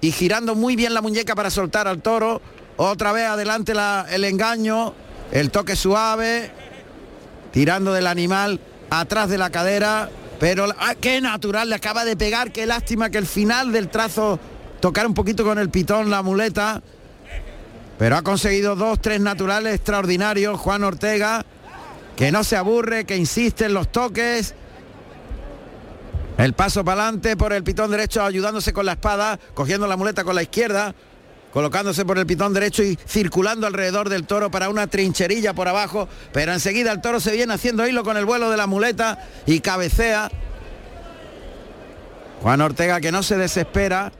y girando muy bien la muñeca para soltar al toro otra vez adelante el engaño, el toque suave, tirando del animal atrás de la cadera, pero ah, qué natural le acaba de pegar, qué lástima que el final del trazo tocar un poquito con el pitón la muleta, pero ha conseguido dos, tres naturales extraordinarios, Juan Ortega, que no se aburre, que insiste en los toques. El paso para adelante por el pitón derecho ayudándose con la espada, cogiendo la muleta con la izquierda, colocándose por el pitón derecho y circulando alrededor del toro para una trincherilla por abajo, pero enseguida el toro se viene haciendo hilo con el vuelo de la muleta y cabecea. Juan Ortega que no se desespera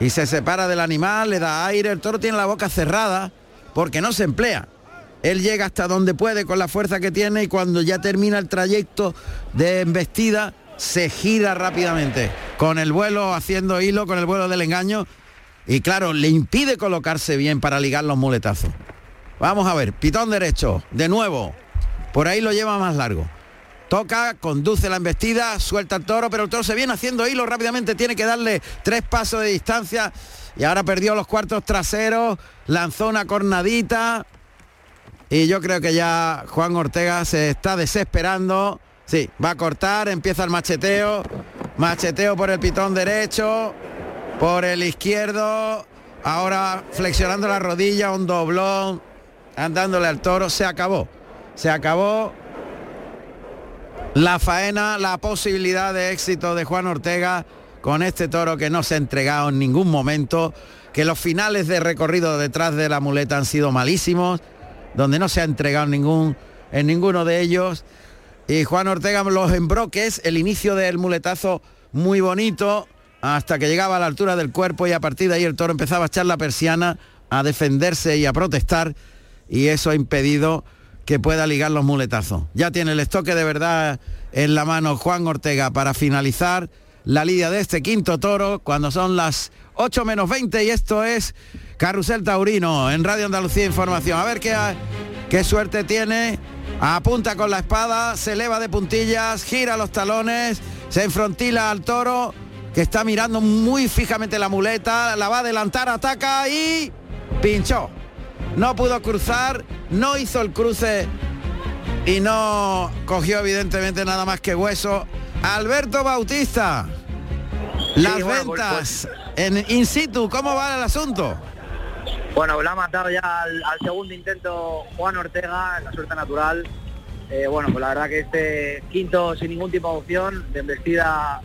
y se separa del animal, le da aire, el toro tiene la boca cerrada porque no se emplea. Él llega hasta donde puede con la fuerza que tiene y cuando ya termina el trayecto de embestida, se gira rápidamente, con el vuelo haciendo hilo, con el vuelo del engaño, y claro, le impide colocarse bien para ligar los muletazos. Vamos a ver, pitón derecho, de nuevo. Por ahí lo lleva más largo. Toca, conduce la embestida, suelta el toro, pero el toro se viene haciendo hilo rápidamente, tiene que darle tres pasos de distancia y ahora perdió los cuartos traseros, lanzó una cornadita y yo creo que ya Juan Ortega se está desesperando. Sí, va a cortar, empieza el macheteo, macheteo por el pitón derecho, por el izquierdo, ahora flexionando la rodilla, un doblón, andándole al toro, se acabó, se acabó. la faena, la posibilidad de éxito de Juan Ortega con este toro que no se ha entregado en ningún momento, que los finales de recorrido detrás de la muleta han sido malísimos, donde no se ha entregado ningún, en ninguno de ellos. Y Juan Ortega los embroques, el inicio del muletazo muy bonito, hasta que llegaba a la altura del cuerpo y a partir de ahí el toro empezaba a echar la persiana, a defenderse y a protestar, y eso ha impedido que pueda ligar los muletazos. Ya tiene el estoque de verdad en la mano Juan Ortega para finalizar la lidia de este quinto toro cuando son las 8 menos 20 y esto es Carrusel Taurino en Radio Andalucía Información. A ver qué, qué suerte tiene. Apunta con la espada, se eleva de puntillas, gira los talones, se enfrontila al toro que está mirando muy fijamente la muleta, la va a adelantar, ataca y pinchó. No pudo cruzar, no hizo el cruce y no cogió evidentemente nada más que hueso. Alberto Bautista, las ventas en in situ, ¿cómo va el asunto? Bueno, la ha matado ya al, segundo intento Juan Ortega, en la suerte natural. Eh, bueno, pues la verdad que este quinto sin ningún tipo de opción, de embestida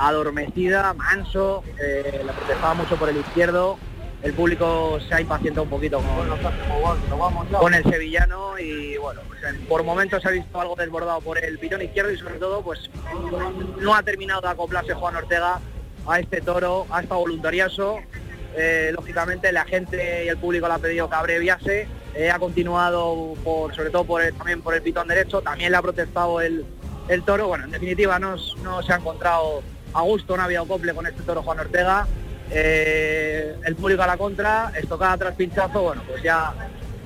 adormecida, manso, eh, la protestaba mucho por el izquierdo, el público se ha impacientado un poquito con, el sevillano y bueno, pues por momentos se ha visto algo desbordado por el pitón izquierdo y sobre todo pues no ha terminado de acoplarse Juan Ortega a este toro, a esta voluntarioso. Eh, lógicamente la gente y el público le ha pedido que abreviase, eh, ha continuado por, sobre todo por también por el pitón derecho, también le ha protestado el, el toro, bueno, en definitiva no se ha encontrado a gusto, no ha habido acople con este toro Juan Ortega, eh, el público a la contra, estocada tras pinchazo, bueno, pues ya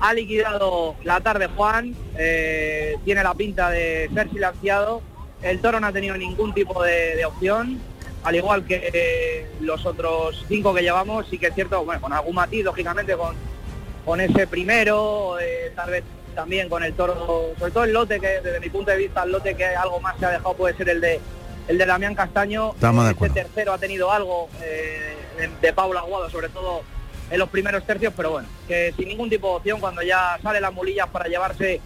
ha liquidado la tarde Juan, eh, tiene la pinta de ser silenciado, el toro no ha tenido ningún tipo de, opción, al igual que los otros cinco que llevamos, sí que es cierto, bueno, con algún matiz, lógicamente, con, con ese primero, eh, tal vez también con el toro, sobre todo el lote, que desde mi punto de vista el lote que algo más se ha dejado puede ser el de el de Damián Castaño. Este tercero ha tenido algo de, Paula Aguado, sobre todo en los primeros tercios, pero bueno, que sin ningún tipo de opción cuando ya sale las mulillas para llevarse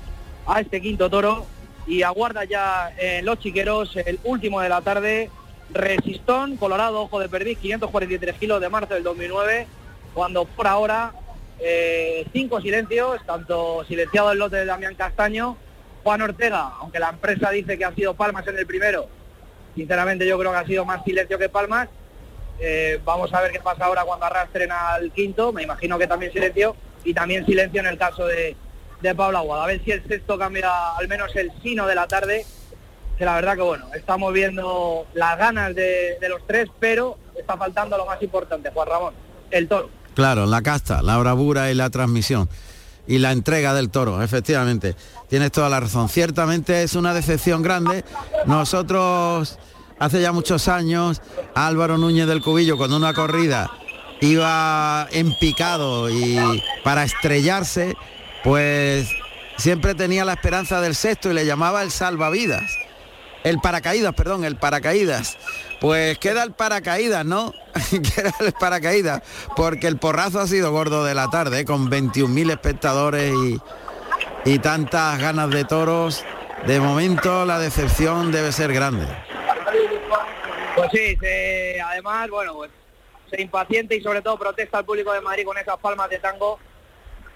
a este quinto toro y aguarda ya en los chiqueros el último de la tarde, Resistón, Colorado, Ojo de Perdiz, 543 kilos de marzo del 2009, cuando por ahora eh, cinco silencios, tanto silenciado el lote de Damián Castaño, Juan Ortega, aunque la empresa dice que ha sido Palmas en el primero, sinceramente yo creo que ha sido más silencio que Palmas, eh, vamos a ver qué pasa ahora cuando arrastren al quinto, me imagino que también silencio, y también silencio en el caso de, de Pablo Aguada. A ver si el sexto cambia al menos el sino de la tarde, que la verdad que bueno, estamos viendo las ganas de, los tres, pero está faltando lo más importante, Juan Ramón, el toro. Claro, la casta, la bravura y la transmisión. Y la entrega del toro, efectivamente. Tienes toda la razón. Ciertamente es una decepción grande. Nosotros hace ya muchos años Álvaro Núñez del Cubillo cuando una corrida iba en picado y para estrellarse, pues siempre tenía la esperanza del sexto y le llamaba el salvavidas. El paracaídas, perdón, el paracaídas. Pues queda el paracaídas, ¿no? queda el paracaídas, porque el porrazo ha sido gordo de la tarde, ¿eh? con 21.000 espectadores y, y tantas ganas de toros. De momento la decepción debe ser grande. Pues sí, además, bueno, pues se impaciente y sobre todo protesta al público de Madrid con esas palmas de tango.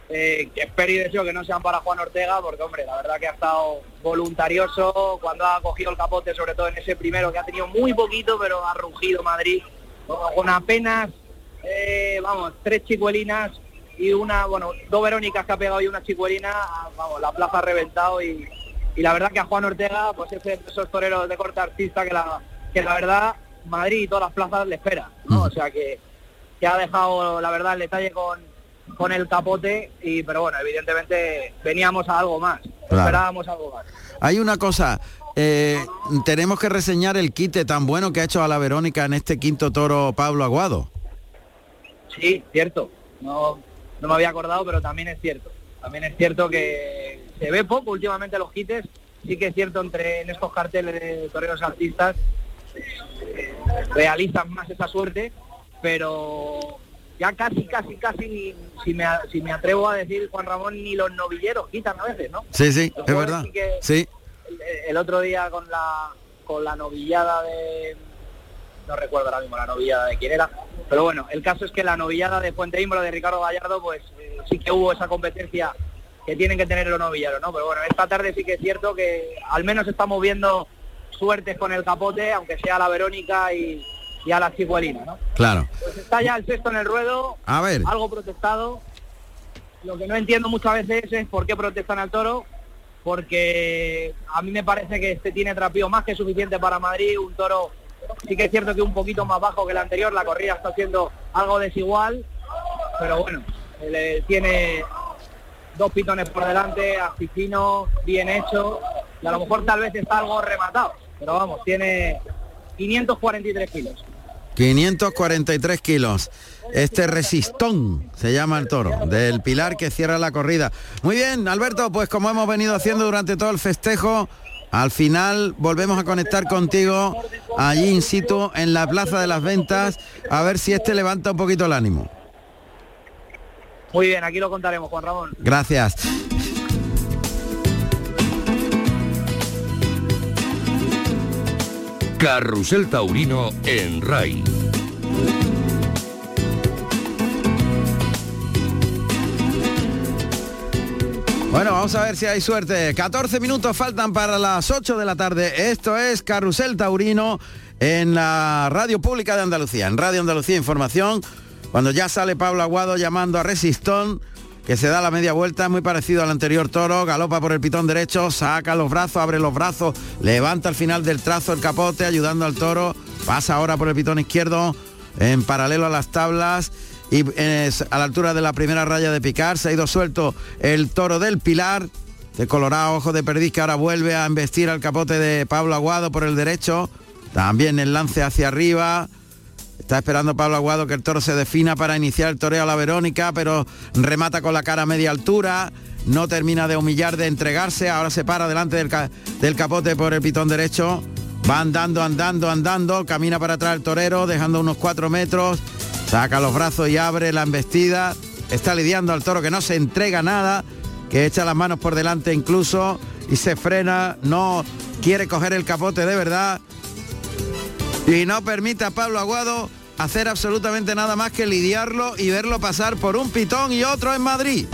Eh, que espero y deseo que no sean para Juan Ortega, porque hombre, la verdad que ha estado voluntarioso cuando ha cogido el capote, sobre todo en ese primero que ha tenido muy poquito, pero ha rugido Madrid con apenas, eh, vamos, tres chicuelinas y una, bueno, dos Verónicas que ha pegado y una chicuelina, vamos, la plaza ha reventado y, y la verdad que a Juan Ortega, pues es de esos toreros de corte artista que la, que la verdad Madrid y todas las plazas le esperan, ¿no? O sea que, que, ha dejado la verdad el detalle con, con el capote y pero bueno, evidentemente veníamos a algo más, esperábamos algo más. Hay una cosa, eh, tenemos que reseñar el quite tan bueno que ha hecho a la Verónica en este quinto toro Pablo Aguado. Sí, cierto. No, no me había acordado, pero también es cierto. También es cierto que se ve poco últimamente los quites. Sí que es cierto entre en estos carteles de toreros artistas realizan más esa suerte, pero ya casi, casi, casi, si, me, si me atrevo a decir, Juan Ramón, ni los novilleros quitan a veces, ¿no? Sí, sí, es verdad. sí. el otro día con la con la novillada de no recuerdo ahora mismo la novillada de quién era, pero bueno, el caso es que la novillada de Fuente Ímbolo de Ricardo Gallardo, pues eh, sí que hubo esa competencia que tienen que tener los novilleros, ¿no? Pero bueno, esta tarde sí que es cierto que al menos estamos viendo suertes con el capote, aunque sea la Verónica y, y a la Chicuelina, ¿no? Claro. Pues está ya el sexto en el ruedo, A ver. algo protestado. Lo que no entiendo muchas veces es por qué protestan al toro, porque a mí me parece que este tiene trapío más que suficiente para Madrid, un toro sí que es cierto que un poquito más bajo que el anterior, la corrida está siendo algo desigual, pero bueno, tiene dos pitones por delante, asesino, bien hecho, y a lo mejor tal vez está algo rematado, pero vamos, tiene 543 kilos. 543 kilos. Este resistón se llama el toro, del pilar que cierra la corrida. Muy bien, Alberto, pues como hemos venido haciendo durante todo el festejo, al final volvemos a conectar contigo allí in situ en la Plaza de las Ventas, a ver si este levanta un poquito el ánimo. Muy bien, aquí lo contaremos, Juan Ramón. Gracias. Carrusel Taurino en RAI. Bueno, vamos a ver si hay suerte. 14 minutos faltan para las 8 de la tarde. Esto es Carrusel Taurino en la Radio Pública de Andalucía, en Radio Andalucía Información, cuando ya sale Pablo Aguado llamando a Resistón, que se da la media vuelta, muy parecido al anterior toro, galopa por el pitón derecho, saca los brazos, abre los brazos, levanta al final del trazo el capote, ayudando al toro, pasa ahora por el pitón izquierdo, en paralelo a las tablas, y a la altura de la primera raya de picar, se ha ido suelto el toro del Pilar, de colorado ojo de perdiz que ahora vuelve a embestir al capote de Pablo Aguado por el derecho, también el lance hacia arriba, Está esperando Pablo Aguado que el toro se defina para iniciar el toreo a la Verónica, pero remata con la cara a media altura, no termina de humillar, de entregarse, ahora se para delante del capote por el pitón derecho, va andando, andando, andando, camina para atrás el torero, dejando unos cuatro metros, saca los brazos y abre la embestida, está lidiando al toro que no se entrega nada, que echa las manos por delante incluso y se frena, no quiere coger el capote de verdad, y no permite a Pablo Aguado hacer absolutamente nada más que lidiarlo y verlo pasar por un pitón y otro en Madrid.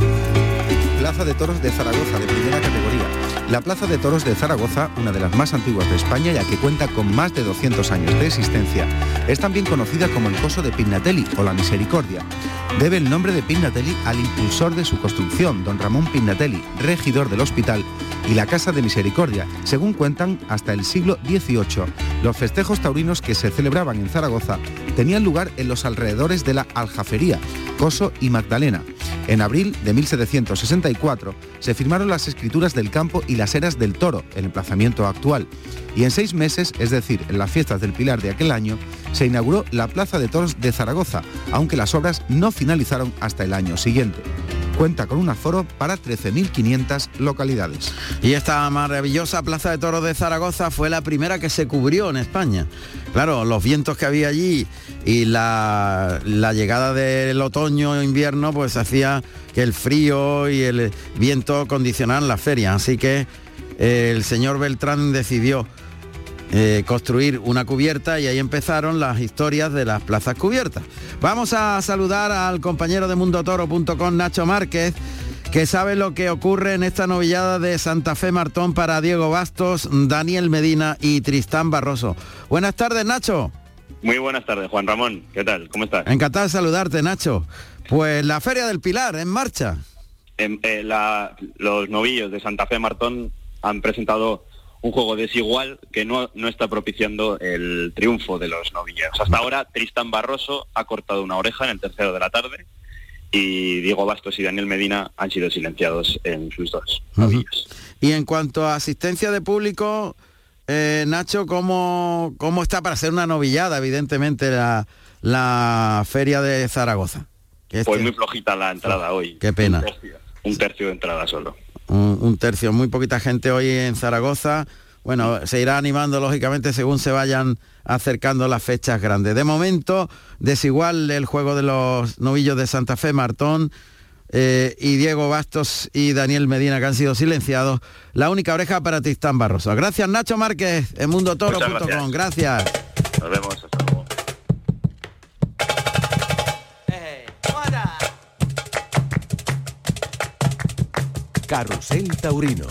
Plaza de Toros de Zaragoza de primera categoría. La Plaza de Toros de Zaragoza, una de las más antiguas de España ya que cuenta con más de 200 años de existencia, es también conocida como el Coso de Pignatelli o la Misericordia. Debe el nombre de Pignatelli al impulsor de su construcción, don Ramón Pignatelli, regidor del hospital, y la Casa de Misericordia, según cuentan hasta el siglo XVIII. Los festejos taurinos que se celebraban en Zaragoza tenían lugar en los alrededores de la Aljafería, Coso y Magdalena. En abril de 1764 se firmaron las escrituras del campo y las eras del toro, el emplazamiento actual. Y en seis meses, es decir, en las fiestas del Pilar de aquel año, se inauguró la Plaza de Toros de Zaragoza, aunque las obras no finalizaron hasta el año siguiente. Cuenta con un aforo para 13.500 localidades. Y esta maravillosa Plaza de Toros de Zaragoza fue la primera que se cubrió en España. Claro, los vientos que había allí y la, llegada del otoño invierno pues hacía que el frío y el viento condicionaran la feria. Así que eh, el señor Beltrán decidió eh, construir una cubierta y ahí empezaron las historias de las plazas cubiertas. Vamos a saludar al compañero de mundotoro.com, Nacho Márquez, que sabe lo que ocurre en esta novillada de Santa Fe Martón para Diego Bastos, Daniel Medina y Tristán Barroso. Buenas tardes, Nacho. Muy buenas tardes, Juan Ramón. ¿Qué tal? ¿Cómo estás? Encantado de saludarte, Nacho. Pues la Feria del Pilar en marcha. Em, eh, la- los novillos de Santa Fe Martón han presentado un juego desigual que no, no está propiciando el triunfo de los novilleros. Hasta ahora, Tristán Barroso ha cortado una oreja en el tercero de la tarde y Diego Bastos y Daniel Medina han sido silenciados en sus dos. Y en cuanto a asistencia de público, eh, Nacho, ¿cómo, ¿cómo está para ser una novillada, evidentemente, la, la Feria de Zaragoza? Pues este- muy flojita la entrada hoy. Qué pena. Un tercio, un tercio de entrada solo. Un, un tercio, muy poquita gente hoy en Zaragoza. Bueno, se irá animando lógicamente según se vayan acercando las fechas grandes. De momento, desigual el juego de los novillos de Santa Fe Martón. eh, y Diego Bastos y Daniel Medina que han sido silenciados. La única oreja para Tristán Barroso. Gracias Nacho Márquez en mundotoro.com. Gracias. Nos vemos. Carrusel Taurino.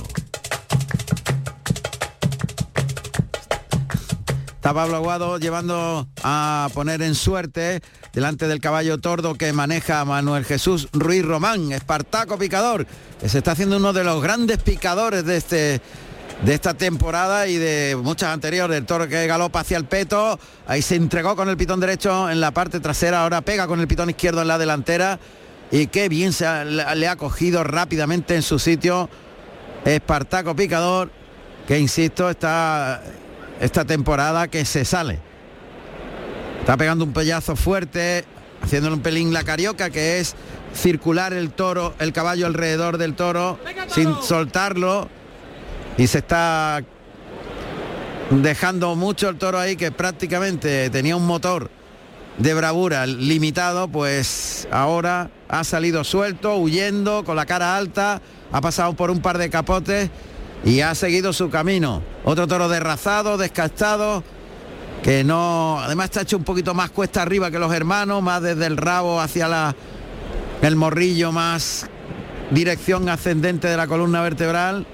Está Pablo Aguado llevando a poner en suerte delante del caballo tordo que maneja Manuel Jesús Ruiz Román, Espartaco Picador, que se está haciendo uno de los grandes picadores de este de esta temporada y de muchas anteriores, el toro que galopa hacia el peto, ahí se entregó con el pitón derecho en la parte trasera, ahora pega con el pitón izquierdo en la delantera y qué bien se ha- le ha cogido rápidamente en su sitio Espartaco Picador, que insisto, está esta temporada que se sale. Está pegando un pellazo fuerte, haciéndole un pelín la carioca, que es circular el toro, el caballo alrededor del toro, sin soltarlo. Y se está dejando mucho el toro ahí, que prácticamente tenía un motor de bravura limitado, pues ahora ha salido suelto, huyendo, con la cara alta, ha pasado por un par de capotes y ha seguido su camino. Otro toro derrazado, descastado, que no, además está hecho un poquito más cuesta arriba que los hermanos, más desde el rabo hacia la, el morrillo, más dirección ascendente de la columna vertebral.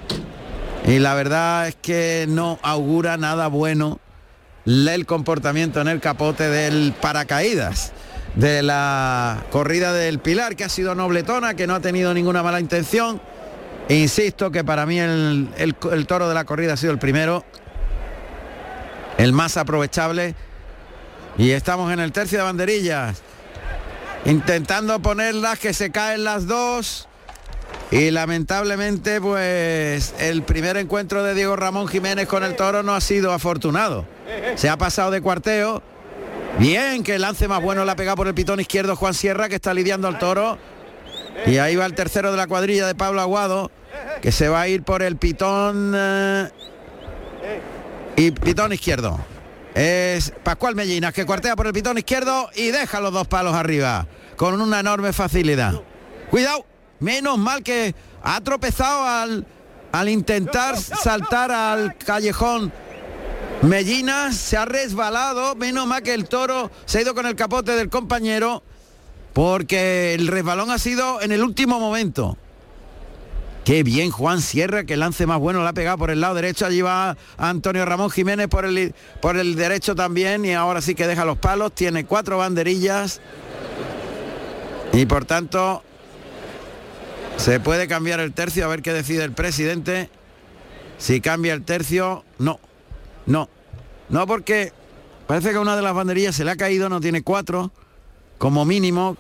Y la verdad es que no augura nada bueno el comportamiento en el capote del paracaídas de la corrida del Pilar, que ha sido nobletona, que no ha tenido ninguna mala intención. Insisto que para mí el, el- toro de la corrida ha sido el primero, el más aprovechable. Y estamos en el tercio de banderillas, intentando ponerlas, que se caen las dos. Y lamentablemente, pues el primer encuentro de Diego Ramón Jiménez con el toro no ha sido afortunado. Se ha pasado de cuarteo. Bien, que el lance más bueno la pega por el pitón izquierdo Juan Sierra, que está lidiando al toro. Y ahí va el tercero de la cuadrilla de Pablo Aguado, que se va a ir por el pitón eh, y pitón izquierdo. Es Pascual Mellinas que cuartea por el pitón izquierdo y deja los dos palos arriba con una enorme facilidad. Cuidado, menos mal que ha tropezado al, al intentar saltar al callejón. Mellinas se ha resbalado, menos mal que el toro se ha ido con el capote del compañero porque el resbalón ha sido en el último momento. Qué bien Juan Sierra, que lance más bueno, la ha pegado por el lado derecho, allí va Antonio Ramón Jiménez por el, por el derecho también y ahora sí que deja los palos, tiene cuatro banderillas y por tanto se puede cambiar el tercio, a ver qué decide el presidente. Si cambia el tercio, no, no, no porque parece que una de las banderillas se le ha caído, no tiene cuatro, como mínimo,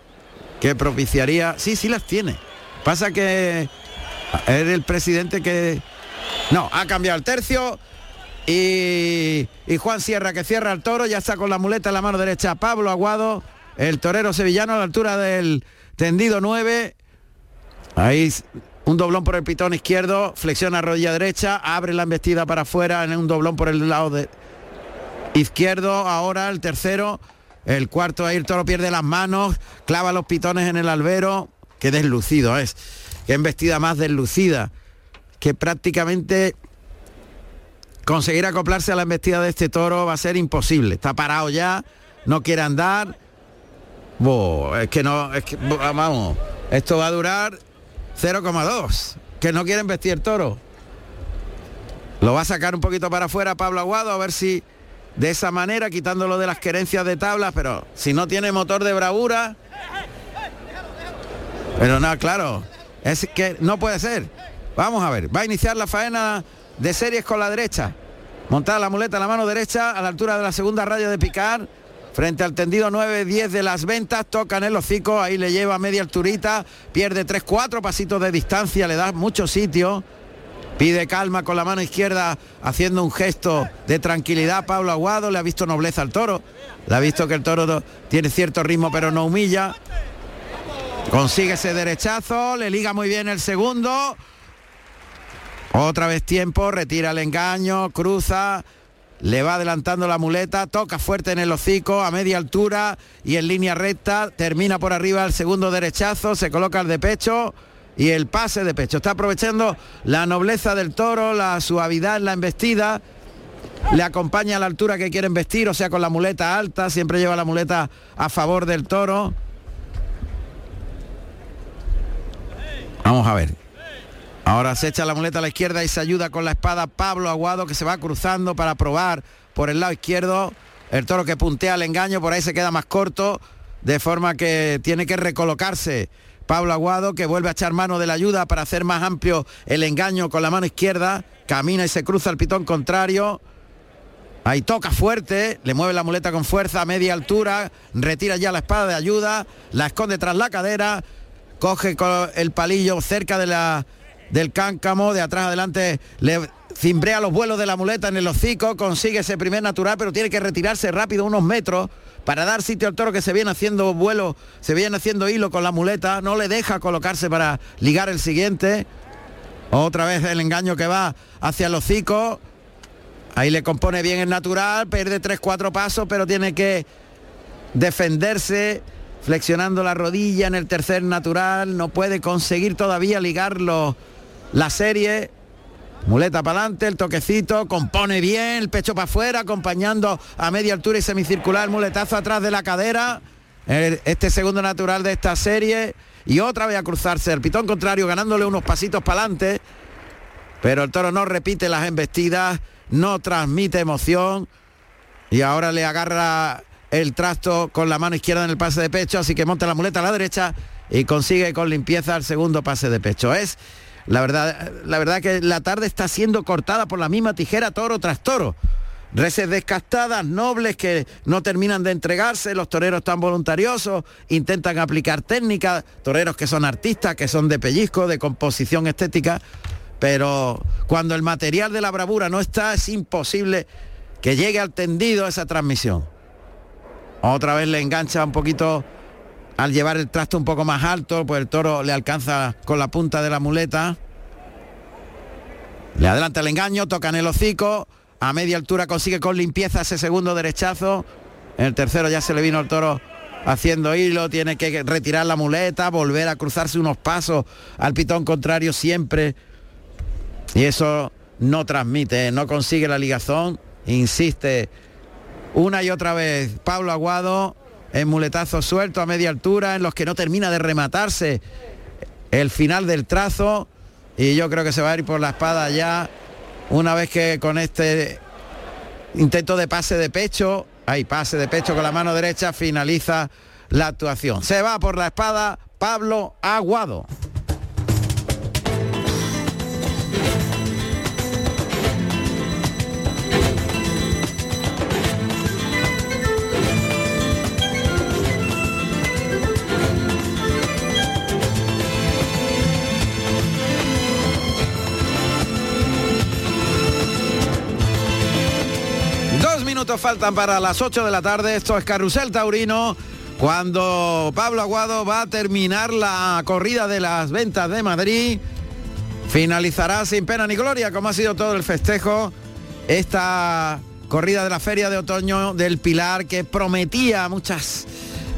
que propiciaría, sí, sí las tiene. Pasa que es el presidente que... No, ha cambiado el tercio y, y Juan Sierra que cierra el toro, ya está con la muleta en la mano derecha Pablo Aguado, el torero sevillano a la altura del tendido 9. Ahí un doblón por el pitón izquierdo, flexiona rodilla derecha, abre la embestida para afuera en un doblón por el lado izquierdo, ahora el tercero, el cuarto ahí el toro pierde las manos, clava los pitones en el albero, qué deslucido es, qué embestida más deslucida, que prácticamente conseguir acoplarse a la embestida de este toro va a ser imposible, está parado ya, no quiere andar, es que no, bo, vamos, esto va a durar 0,2, que no quiere embestir el toro. Lo va a sacar un poquito para afuera Pablo Aguado a ver si de esa manera, quitándolo de las querencias de tablas, pero si no tiene motor de bravura. Pero nada, claro, es que no puede ser. Vamos a ver, va a iniciar la faena de series con la derecha. Montada la muleta en la mano derecha a la altura de la segunda raya de picar. Frente al tendido 9-10 de las ventas, tocan el hocico, ahí le lleva media alturita, pierde 3-4 pasitos de distancia, le da mucho sitio. Pide calma con la mano izquierda haciendo un gesto de tranquilidad. Pablo Aguado le ha visto nobleza al toro. Le ha visto que el toro tiene cierto ritmo pero no humilla. Consigue ese derechazo, le liga muy bien el segundo. Otra vez tiempo, retira el engaño, cruza, le va adelantando la muleta, toca fuerte en el hocico, a media altura y en línea recta, termina por arriba el segundo derechazo, se coloca el de pecho y el pase de pecho. Está aprovechando la nobleza del toro, la suavidad en la embestida, le acompaña a la altura que quiere vestir, o sea, con la muleta alta, siempre lleva la muleta a favor del toro. Vamos a ver. Ahora se echa la muleta a la izquierda y se ayuda con la espada Pablo Aguado que se va cruzando para probar por el lado izquierdo. El toro que puntea el engaño, por ahí se queda más corto, de forma que tiene que recolocarse. Pablo Aguado que vuelve a echar mano de la ayuda para hacer más amplio el engaño con la mano izquierda. Camina y se cruza el pitón contrario. Ahí toca fuerte, le mueve la muleta con fuerza a media altura, retira ya la espada de ayuda, la esconde tras la cadera, coge el palillo cerca de la del cáncamo, de atrás adelante le cimbrea los vuelos de la muleta en el hocico, consigue ese primer natural, pero tiene que retirarse rápido unos metros para dar sitio al toro que se viene haciendo vuelo, se viene haciendo hilo con la muleta, no le deja colocarse para ligar el siguiente. Otra vez el engaño que va hacia el hocico. Ahí le compone bien el natural, pierde 3-4 pasos, pero tiene que defenderse flexionando la rodilla en el tercer natural. No puede conseguir todavía ligarlo la serie. Muleta para adelante, el toquecito, compone bien, el pecho para afuera, acompañando a media altura y semicircular, muletazo atrás de la cadera. Este segundo natural de esta serie. Y otra vez a cruzarse el pitón contrario, ganándole unos pasitos para adelante. Pero el toro no repite las embestidas, no transmite emoción. Y ahora le agarra el trasto con la mano izquierda en el pase de pecho, así que monta la muleta a la derecha y consigue con limpieza el segundo pase de pecho. Es la verdad, la verdad que la tarde está siendo cortada por la misma tijera toro tras toro. Reses descastadas, nobles que no terminan de entregarse, los toreros tan voluntariosos, intentan aplicar técnicas, toreros que son artistas, que son de pellizco, de composición estética, pero cuando el material de la bravura no está, es imposible que llegue al tendido esa transmisión. Otra vez le engancha un poquito al llevar el trasto un poco más alto, pues el toro le alcanza con la punta de la muleta. Le adelanta el engaño, toca en el hocico, a media altura consigue con limpieza ese segundo derechazo. En el tercero ya se le vino el toro haciendo hilo, tiene que retirar la muleta, volver a cruzarse unos pasos al pitón contrario siempre. Y eso no transmite, no consigue la ligazón, insiste una y otra vez Pablo Aguado en muletazo suelto a media altura, en los que no termina de rematarse el final del trazo. Y yo creo que se va a ir por la espada ya, una vez que con este intento de pase de pecho, hay pase de pecho con la mano derecha, finaliza la actuación. Se va por la espada Pablo Aguado. Faltan para las 8 de la tarde. Esto es Carrusel Taurino. Cuando Pablo Aguado va a terminar la corrida de las ventas de Madrid, finalizará sin pena ni gloria, como ha sido todo el festejo, esta corrida de la Feria de Otoño del Pilar que prometía muchos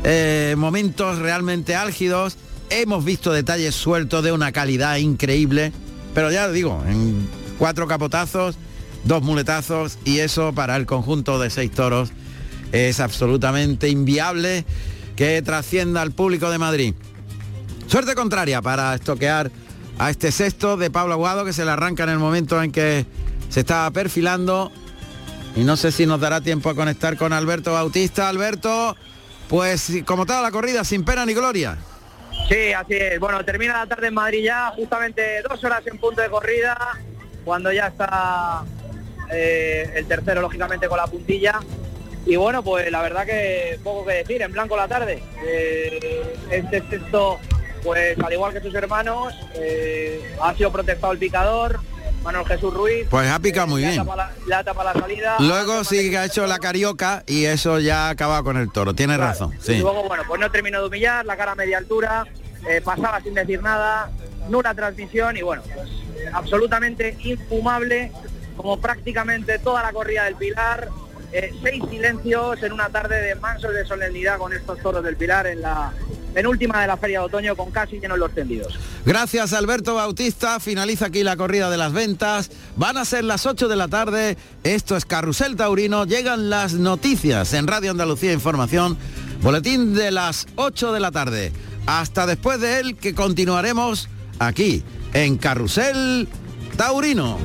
eh, momentos realmente álgidos. Hemos visto detalles sueltos de una calidad increíble, pero ya digo, en cuatro capotazos dos muletazos y eso para el conjunto de seis toros es absolutamente inviable que trascienda al público de Madrid. Suerte contraria para estoquear a este sexto de Pablo Aguado que se le arranca en el momento en que se estaba perfilando y no sé si nos dará tiempo a conectar con Alberto Bautista. Alberto, pues como toda la corrida, sin pena ni gloria. Sí, así es. Bueno, termina la tarde en Madrid ya, justamente dos horas en punto de corrida, cuando ya está eh, el tercero lógicamente con la puntilla. Y bueno, pues la verdad que poco que decir, en blanco la tarde. Eh, este sexto, pues al igual que sus hermanos, eh, ha sido protestado el picador, Manuel Jesús Ruiz. Pues ha picado muy bien. La, tapa la salida. Luego sí que ha hecho la carioca y eso ya acaba con el toro. Tiene razón. Y luego, bueno, pues no terminó de humillar, la cara a media altura, pasaba sin decir nada, nula transmisión y bueno, pues absolutamente infumable como prácticamente toda la corrida del Pilar. Eh, seis silencios en una tarde de mansos de solemnidad con estos toros del Pilar en la penúltima de la Feria de Otoño con casi llenos los tendidos. Gracias Alberto Bautista, finaliza aquí la corrida de las ventas, van a ser las 8 de la tarde, esto es Carrusel Taurino, llegan las noticias en Radio Andalucía Información, boletín de las 8 de la tarde, hasta después de él que continuaremos aquí en Carrusel Taurino.